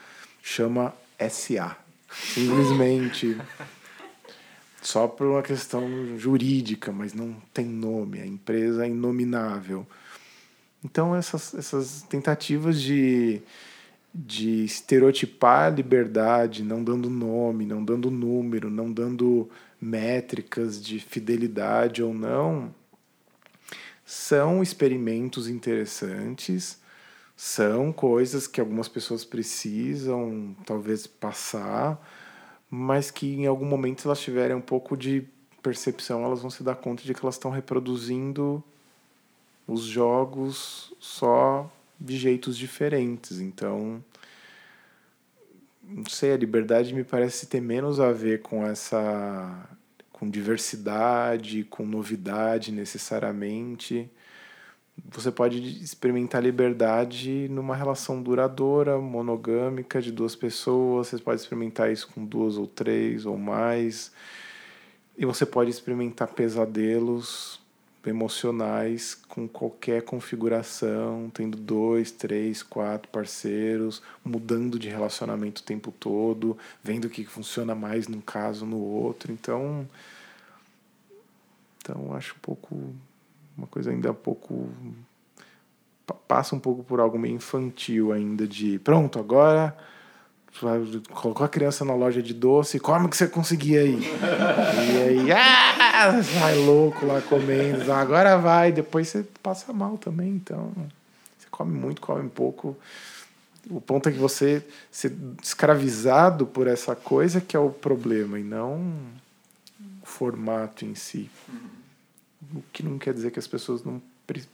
Chama SA. Simplesmente. Só por uma questão jurídica, mas não tem nome. A empresa é inominável. Então, essas, essas tentativas de, de estereotipar a liberdade, não dando nome, não dando número, não dando métricas de fidelidade ou não, são experimentos interessantes, são coisas que algumas pessoas precisam talvez passar, mas que em algum momento se elas tiverem um pouco de percepção, elas vão se dar conta de que elas estão reproduzindo os jogos só de jeitos diferentes. Então, não sei, a liberdade me parece ter menos a ver com essa com diversidade, com novidade necessariamente. Você pode experimentar liberdade numa relação duradoura, monogâmica de duas pessoas, você pode experimentar isso com duas ou três ou mais. E você pode experimentar pesadelos emocionais com qualquer configuração, tendo dois, três, quatro parceiros, mudando de relacionamento o tempo todo, vendo o que funciona mais num caso no outro. Então, então acho um pouco uma coisa ainda um pouco passa um pouco por algo meio infantil ainda de pronto agora colocou a criança na loja de doce, come que você conseguir aí. e aí, ah, vai louco lá comendo. Agora vai, depois você passa mal também. Então, você come muito, come pouco. O ponto é que você ser escravizado por essa coisa que é o problema e não o formato em si. O que não quer dizer que as pessoas não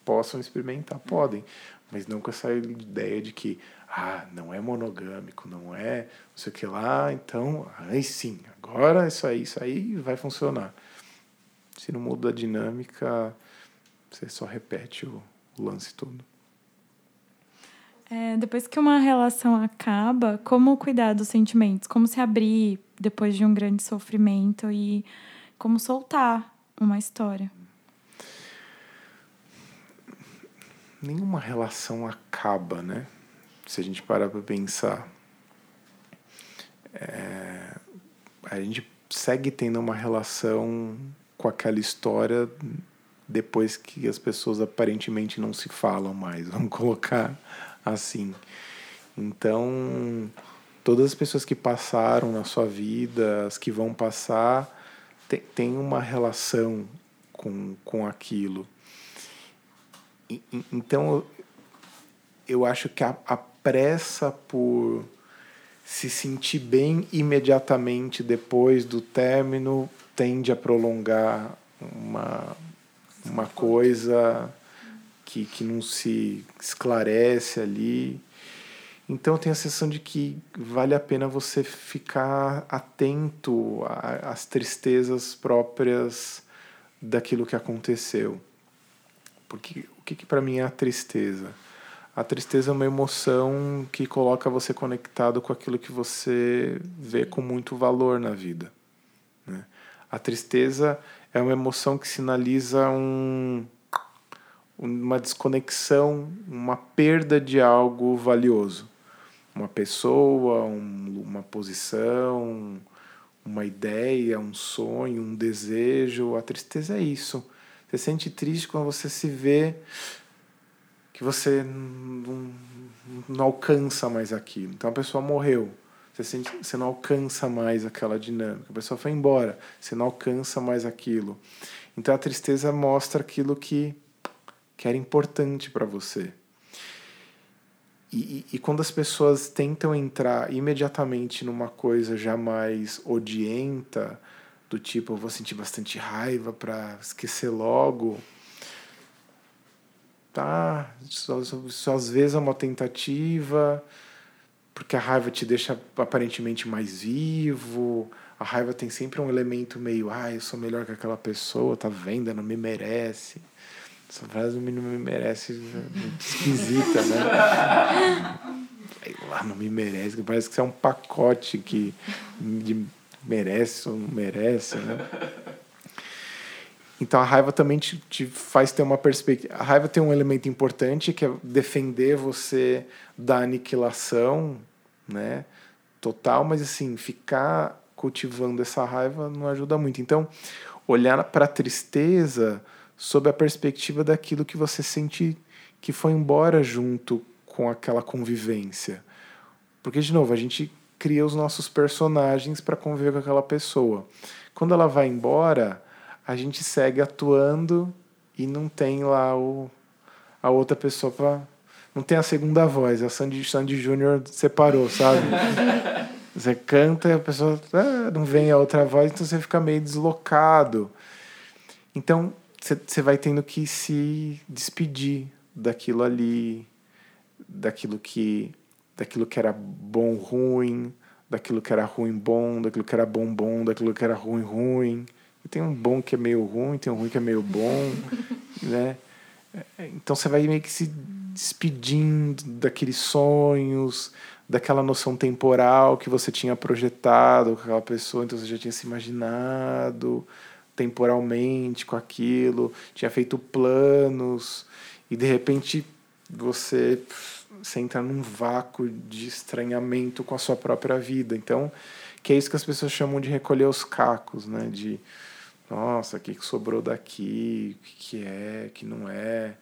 possam experimentar, podem, mas não com essa ideia de que ah, não é monogâmico, não é não sei o que lá, então, aí sim, agora isso aí, isso aí vai funcionar. Se não muda a dinâmica, Você só repete o, o lance todo. É, depois que uma relação acaba, como cuidar dos sentimentos? Como se abrir depois de um grande sofrimento e como soltar uma história? Nenhuma relação acaba, né? Se a gente parar para pensar. É, a gente segue tendo uma relação com aquela história depois que as pessoas aparentemente não se falam mais, (laughs) vamos colocar assim. Então, todas as pessoas que passaram na sua vida, as que vão passar, tem, tem uma relação com, com aquilo. E, então, eu acho que a, a pressa por se sentir bem imediatamente depois do término tende a prolongar uma, uma coisa que, que não se esclarece ali. Então eu tenho a sensação de que vale a pena você ficar atento às tristezas próprias daquilo que aconteceu. Porque o que, que para mim é a tristeza? A tristeza é uma emoção que coloca você conectado com aquilo que você vê com muito valor na vida. Né? A tristeza é uma emoção que sinaliza um, uma desconexão, uma perda de algo valioso. Uma pessoa, um, uma posição, uma ideia, um sonho, um desejo. A tristeza é isso. Você sente triste quando você se vê que você não, não alcança mais aquilo. Então a pessoa morreu. Você, sente, você não alcança mais aquela dinâmica. A pessoa foi embora. Você não alcança mais aquilo. Então a tristeza mostra aquilo que que era importante para você. E, e, e, quando as pessoas tentam entrar imediatamente numa coisa já mais odienta, do tipo, eu vou sentir bastante raiva para esquecer logo, tá? Isso, isso às vezes é uma tentativa, porque a raiva te deixa aparentemente mais vivo. A raiva tem sempre um elemento meio, ah, eu sou melhor que aquela pessoa, tá vendo? Não me merece. Essa frase não me merece muito esquisita, né? (laughs) Sei lá, não me merece, parece que você é um pacote que merece ou não merece, né? Então a raiva também te, te, faz ter uma perspectiva. A raiva tem um elemento importante que é defender você da aniquilação, né? Total, mas assim, ficar cultivando essa raiva não ajuda muito. Então, olhar para a tristeza sob a perspectiva daquilo que você sente que foi embora junto com aquela convivência. Porque, de novo, a gente cria os nossos personagens para conviver com aquela pessoa. Quando ela vai embora, a gente segue atuando e não tem lá o, a outra pessoa para. Não tem a segunda voz, a Sandy, Sandy Júnior separou, sabe? (laughs) Você canta e a pessoa ah, não vem a outra voz, então você fica meio deslocado. Então, você vai tendo que se despedir daquilo ali, daquilo que daquilo que era bom ruim, daquilo que era ruim bom, daquilo que era bom bom, daquilo que era ruim ruim. Tem um bom que é meio ruim, tem um ruim que é meio bom, (laughs) né? Então você vai meio que se despedindo daqueles sonhos, daquela noção temporal que você tinha projetado com aquela pessoa, então você já tinha se imaginado temporalmente com aquilo, tinha feito planos e de repente você, você entra num vácuo de estranhamento com a sua própria vida. Então, que é isso que as pessoas chamam de recolher os cacos, né? De nossa, o que sobrou daqui, o que é, o que não é.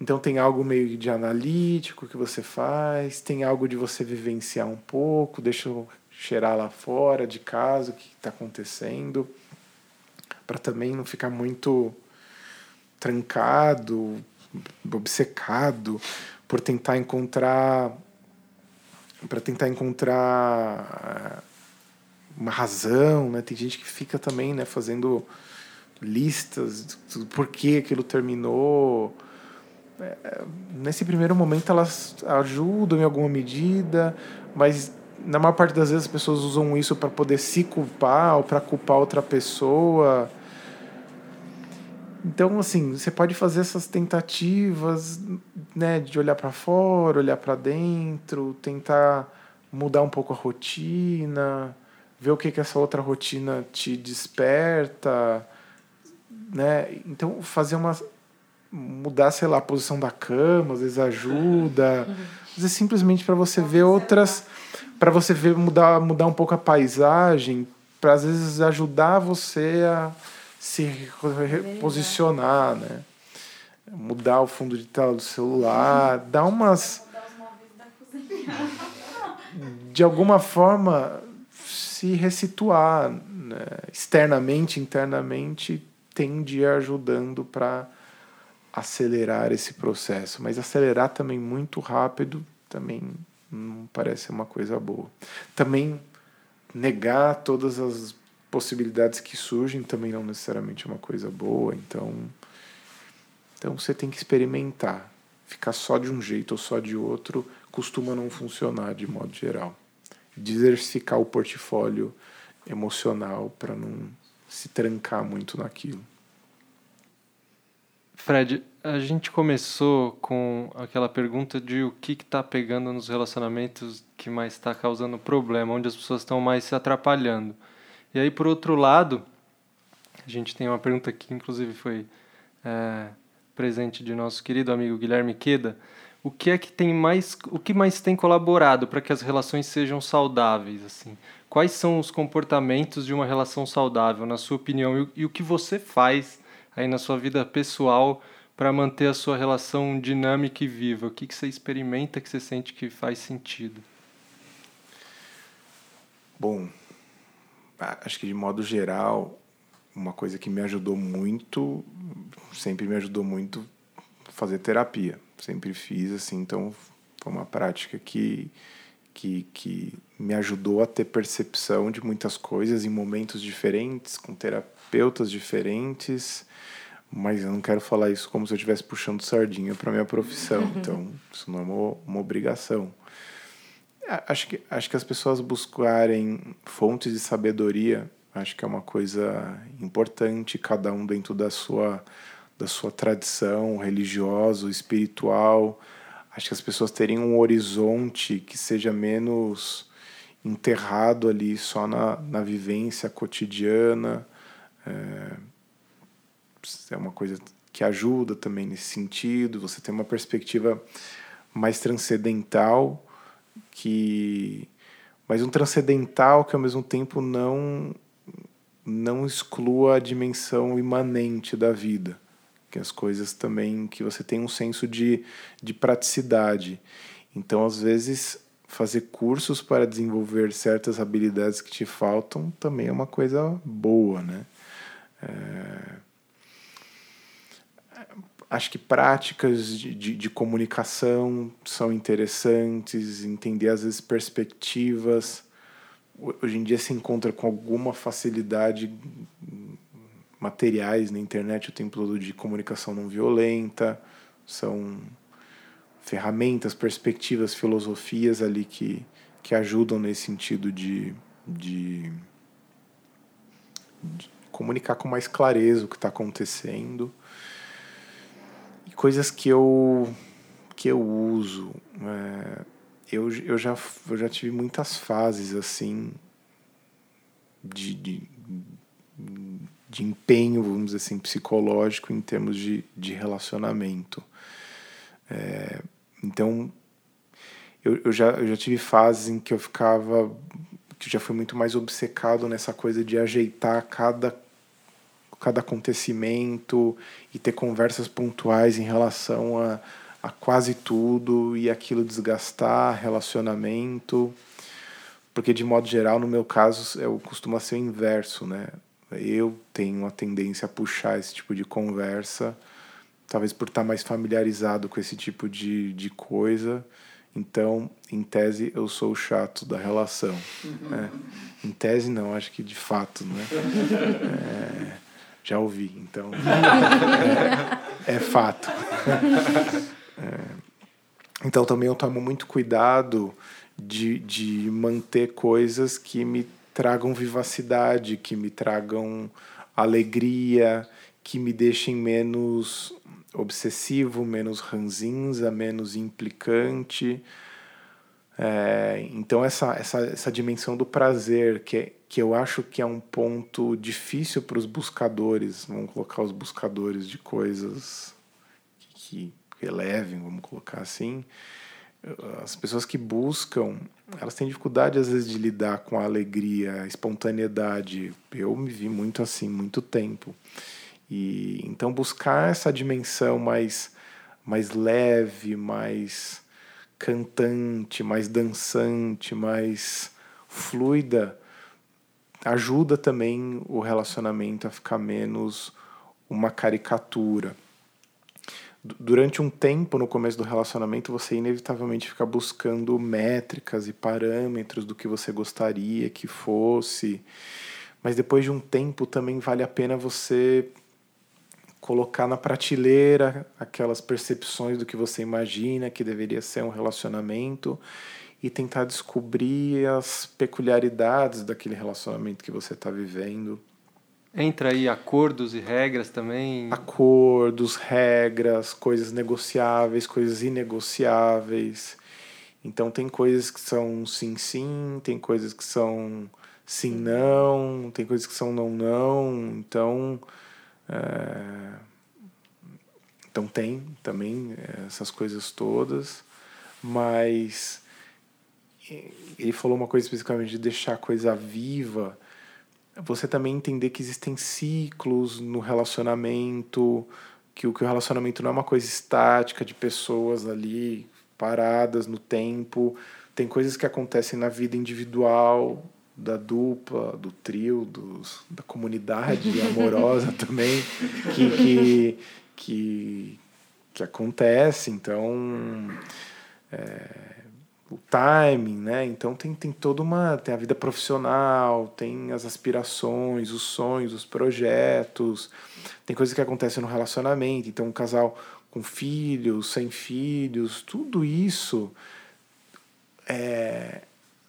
Então tem algo meio de analítico que você faz, tem algo de você vivenciar um pouco, deixa eu cheirar lá fora de casa o que está acontecendo? Para também não ficar muito trancado, obcecado por tentar encontrar para tentar encontrar uma razão, né? Tem gente que fica também, né, fazendo listas do porquê aquilo terminou. É, nesse primeiro momento elas ajudam em alguma medida, mas na maior parte das vezes as pessoas usam isso para poder se culpar ou para culpar outra pessoa. Então, assim, você pode fazer essas tentativas, né, de olhar para fora, olhar para dentro, tentar mudar um pouco a rotina, ver o que que essa outra rotina te desperta, né? Então, fazer uma mudar, sei lá, a posição da cama, às vezes ajuda. Às vezes simplesmente para você ver outras para você ver mudar mudar um pouco a paisagem, para às vezes ajudar você a se reposicionar, né? Mudar o fundo de tela do celular, (laughs) dar umas de alguma forma se ressituar né? externamente, internamente, tende ajudando para acelerar esse processo, mas acelerar também muito rápido também não parece uma coisa boa. Também negar todas as possibilidades que surgem também não necessariamente é uma coisa boa, então então você tem que experimentar. Ficar só de um jeito ou só de outro costuma não funcionar de modo geral. Diversificar o portfólio emocional para não se trancar muito naquilo. Fred, a gente começou com aquela pergunta de o que está pegando nos relacionamentos que mais está causando problema, onde as pessoas estão mais se atrapalhando. E aí, por outro lado, a gente tem uma pergunta que, inclusive, foi é, presente de nosso querido amigo Guilherme Queda. O que é que tem mais, o que mais tem colaborado para que as relações sejam saudáveis? Assim, quais são os comportamentos de uma relação saudável, na sua opinião, e, e o que você faz aí na sua vida pessoal para manter a sua relação dinâmica e viva? O que, que você experimenta que você sente que faz sentido? Bom, acho que de modo geral, uma coisa que me ajudou muito, sempre me ajudou muito, fazer terapia. Sempre fiz assim, então foi uma prática que, que, que me ajudou a ter percepção de muitas coisas em momentos diferentes, com terapeutas diferentes mas eu não quero falar isso como se eu estivesse puxando sardinha para minha profissão. (laughs) Então, isso não é uma, uma obrigação. Acho que, acho que as pessoas buscarem fontes de sabedoria, acho que é uma coisa importante, cada um dentro da sua, da sua tradição religiosa, espiritual. Acho que as pessoas terem um horizonte que seja menos enterrado ali só na, na vivência cotidiana. É, é uma coisa que ajuda também nesse sentido. Você tem uma perspectiva mais transcendental que mas um transcendental que ao mesmo tempo não não exclua a dimensão imanente da vida, que as coisas também que você tem um senso de, de praticidade. Então, às vezes, fazer cursos para desenvolver certas habilidades que te faltam também é uma coisa boa, né? É acho que práticas de, de, de, comunicação são interessantes, entender às vezes perspectivas. Hoje em dia se encontra com alguma facilidade materiais na internet o tempo todo de comunicação não violenta, são ferramentas, perspectivas, filosofias ali que, que ajudam nesse sentido de, de, de comunicar com mais clareza o que está acontecendo. Coisas que eu que eu uso é, eu, eu já eu já tive muitas fases assim de, de, de empenho vamos dizer assim psicológico em termos de, de relacionamento é, então eu, eu, já, eu já tive fases em que eu ficava que já fui muito mais obcecado nessa coisa de ajeitar cada cada acontecimento e ter conversas pontuais em relação a, a quase tudo e aquilo desgastar relacionamento. Porque, de modo geral, no meu caso, eu costuma ser o inverso, né? Eu tenho a tendência a puxar esse tipo de conversa, talvez por estar mais familiarizado com esse tipo de, de coisa. Então, em tese, eu sou o chato da relação. Né? Em tese, não, acho que de fato, né? É, já ouvi, então é, é fato. É, então também eu tomo muito cuidado de, de manter coisas que me tragam vivacidade, que me tragam alegria, que me deixem menos obsessivo, menos ranzinza, menos implicante. É, então essa, essa, essa dimensão do prazer, que, é, que eu acho que é um ponto difícil para os buscadores, vamos colocar os buscadores de coisas que, que elevem, vamos colocar assim, as pessoas que buscam, elas têm dificuldade às vezes de lidar com a alegria, a espontaneidade. Eu me vi muito assim, muito tempo. E então buscar essa dimensão mais mais leve, mais cantante, mais dançante, mais fluida, ajuda também o relacionamento a ficar menos uma caricatura durante um tempo no começo do relacionamento você inevitavelmente fica buscando métricas e parâmetros do que você gostaria que fosse, mas depois de um tempo também vale a pena você colocar na prateleira aquelas percepções do que você imagina que deveria ser um relacionamento e tentar descobrir as peculiaridades daquele relacionamento que você está vivendo Entra aí acordos e regras também? Acordos, regras, coisas negociáveis, coisas inegociáveis. Então tem coisas que são sim sim, tem coisas que são sim não, tem coisas que são não não. Então é... então tem também essas coisas todas, mas ele falou uma coisa especificamente de deixar a coisa viva você também entender que existem ciclos no relacionamento, que o, que o relacionamento não é uma coisa estática de pessoas ali paradas no tempo. Tem coisas que acontecem na vida individual, da dupla, do trio, dos, da comunidade (laughs) amorosa também, que, que, que, que acontece. Então, é, o timing, né? Então tem, tem toda uma. Tem a vida profissional, tem as aspirações, os sonhos, os projetos, tem coisas que acontecem no relacionamento. Então, um casal com filhos, sem filhos, tudo isso é,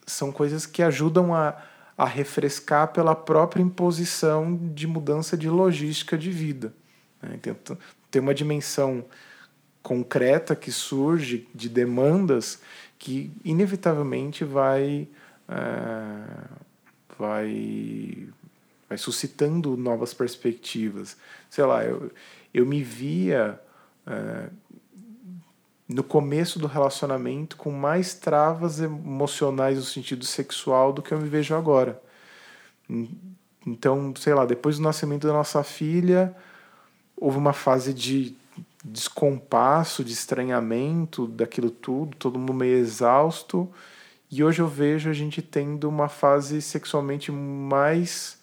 são coisas que ajudam a, a refrescar pela própria imposição de mudança de logística de vida. Né? Então, tem uma dimensão concreta que surge de demandas que inevitavelmente vai, é, vai, vai suscitando novas perspectivas. Sei lá, eu, eu me via é, no começo do relacionamento com mais travas emocionais no sentido sexual do que eu me vejo agora. Então, sei lá, depois do nascimento da nossa filha, houve uma fase de descompasso, de estranhamento daquilo tudo, todo mundo meio exausto. E hoje eu vejo a gente tendo uma fase sexualmente mais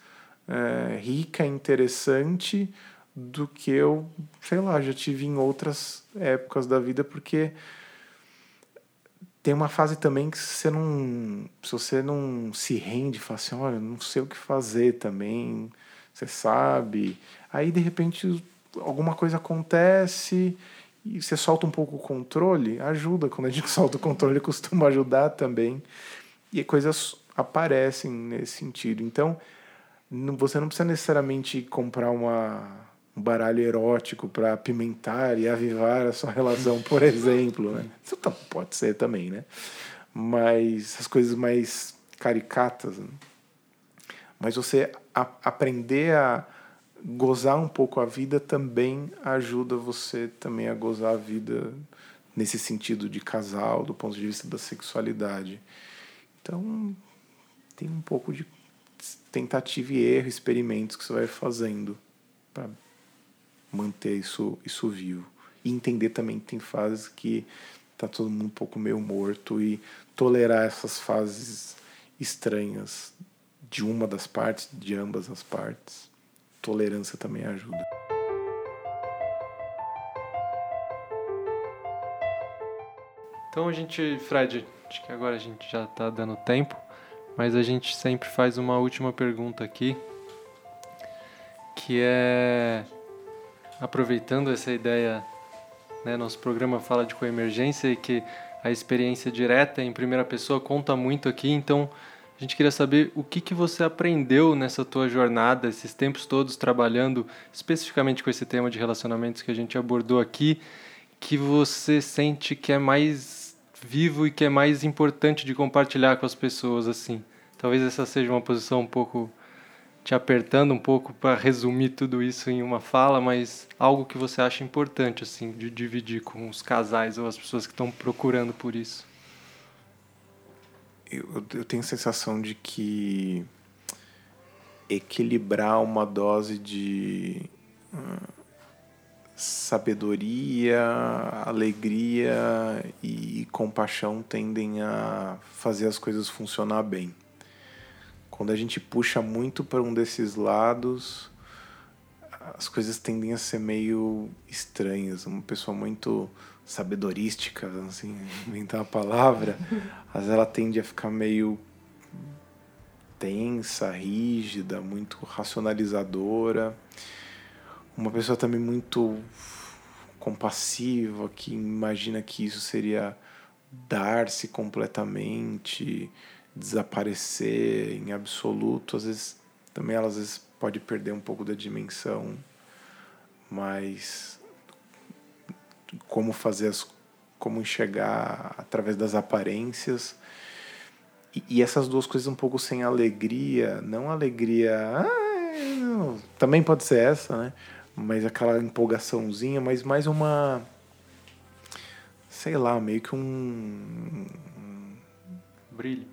é, rica, interessante do que eu, sei lá, já tive em outras épocas da vida, porque tem uma fase também que você não, se você não se rende, fala assim, olha, não sei o que fazer também, você sabe. Aí de repente alguma coisa acontece e você solta um pouco o controle, ajuda. Quando a gente (laughs) solta o controle, costuma ajudar também. E coisas aparecem nesse sentido. Então, você não precisa necessariamente comprar uma, um baralho erótico para apimentar e avivar a sua relação, por (laughs) exemplo. Né? Isso tá, pode ser também, né? Mas as coisas mais caricatas. Né? Mas você a, aprender a gozar um pouco a vida também ajuda você também a gozar a vida nesse sentido de casal, do ponto de vista da sexualidade. Então, tem um pouco de tentativa e erro, experimentos que você vai fazendo para manter isso, isso vivo. E entender também que tem fases que tá todo mundo um pouco meio morto e tolerar essas fases estranhas de uma das partes, de ambas as partes tolerância também ajuda. Então a gente, Fred, acho que agora a gente já está dando tempo, mas a gente sempre faz uma última pergunta aqui, que é aproveitando essa ideia, né, nosso programa fala de coemergência e que a experiência direta em primeira pessoa conta muito aqui, então A gente queria saber o que, que você aprendeu nessa tua jornada, esses tempos todos trabalhando especificamente com esse tema de relacionamentos que a gente abordou aqui, que você sente que é mais vivo e que é mais importante de compartilhar com as pessoas assim. Talvez essa seja uma posição um pouco te apertando um pouco para resumir tudo isso em uma fala, mas algo que você acha importante assim de dividir com os casais ou as pessoas que estão procurando por isso eu, eu tenho a sensação de que equilibrar uma dose de uh, sabedoria, alegria e compaixão tendem a fazer as coisas funcionar bem. Quando a gente puxa muito para um desses lados, as coisas tendem a ser meio estranhas. Uma pessoa muito sabedorística, assim, inventar uma palavra, às vezes ela tende a ficar meio tensa, rígida, muito racionalizadora. Uma pessoa também muito compassiva, que imagina que isso seria dar-se completamente, desaparecer em absoluto. Às vezes também ela às vezes pode perder um pouco da dimensão mais como fazer as como enxergar através das aparências. E, e, essas duas coisas um pouco sem alegria não alegria ah, não, também pode ser essa né? Mas aquela empolgaçãozinha mas mais uma sei lá meio que um brilho.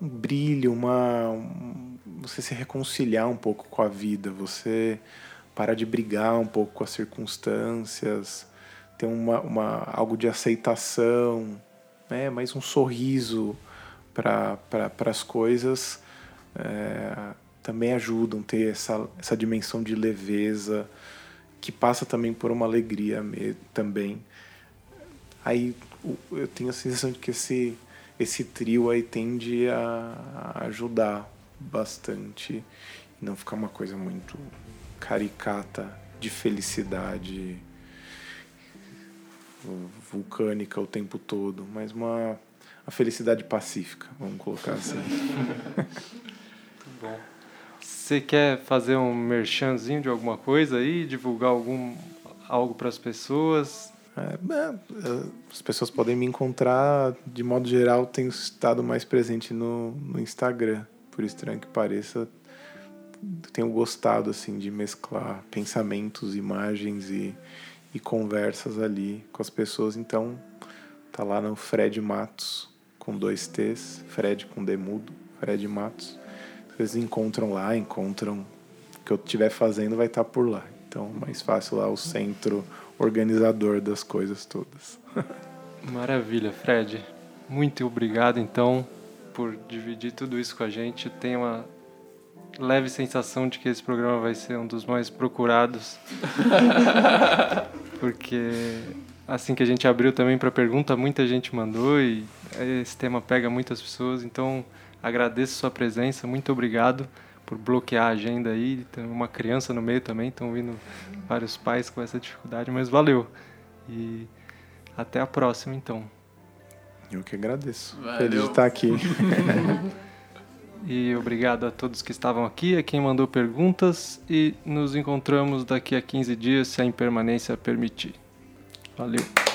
um brilho uma um, você se reconciliar um pouco com a vida você parar de brigar um pouco com as circunstâncias ter uma, uma, algo de aceitação, né? mais um sorriso para pra, as coisas é, também ajudam ter essa, essa dimensão de leveza que passa também por uma alegria também. Aí eu tenho a sensação de que esse, esse trio aí tende a, a ajudar bastante não ficar uma coisa muito caricata de felicidade vulcânica o tempo todo, mas uma a felicidade pacífica, vamos colocar assim. Muito bom. Você quer fazer um merchanzinho de alguma coisa aí, divulgar algum algo para as pessoas? É, é, as pessoas podem me encontrar, de modo geral, tenho estado mais presente no, no Instagram, por estranho que pareça. Tenho gostado assim de mesclar pensamentos, imagens e e conversas ali com as pessoas. Então, tá lá no Fred Matos, com dois T's, Fred com Demudo, Fred Matos. Vocês encontram lá, encontram o que eu estiver fazendo, vai estar tá por lá. Então, mais fácil lá, o centro organizador das coisas todas. (laughs) Maravilha, Fred. Muito obrigado, então, por dividir tudo isso com a gente. Tenho uma leve sensação de que esse programa vai ser um dos mais procurados. (laughs) Porque assim que a gente abriu também para pergunta, muita gente mandou e esse tema pega muitas pessoas. Então, agradeço sua presença, muito obrigado por bloquear a agenda aí. Tem uma criança no meio também, estão vindo vários pais com essa dificuldade, mas valeu. E até a próxima, então. Eu que agradeço. Valeu. Feliz de estar aqui. (laughs) E obrigado a todos que estavam aqui, a quem mandou perguntas. E nos encontramos daqui a 15 dias, se a impermanência permitir. Valeu!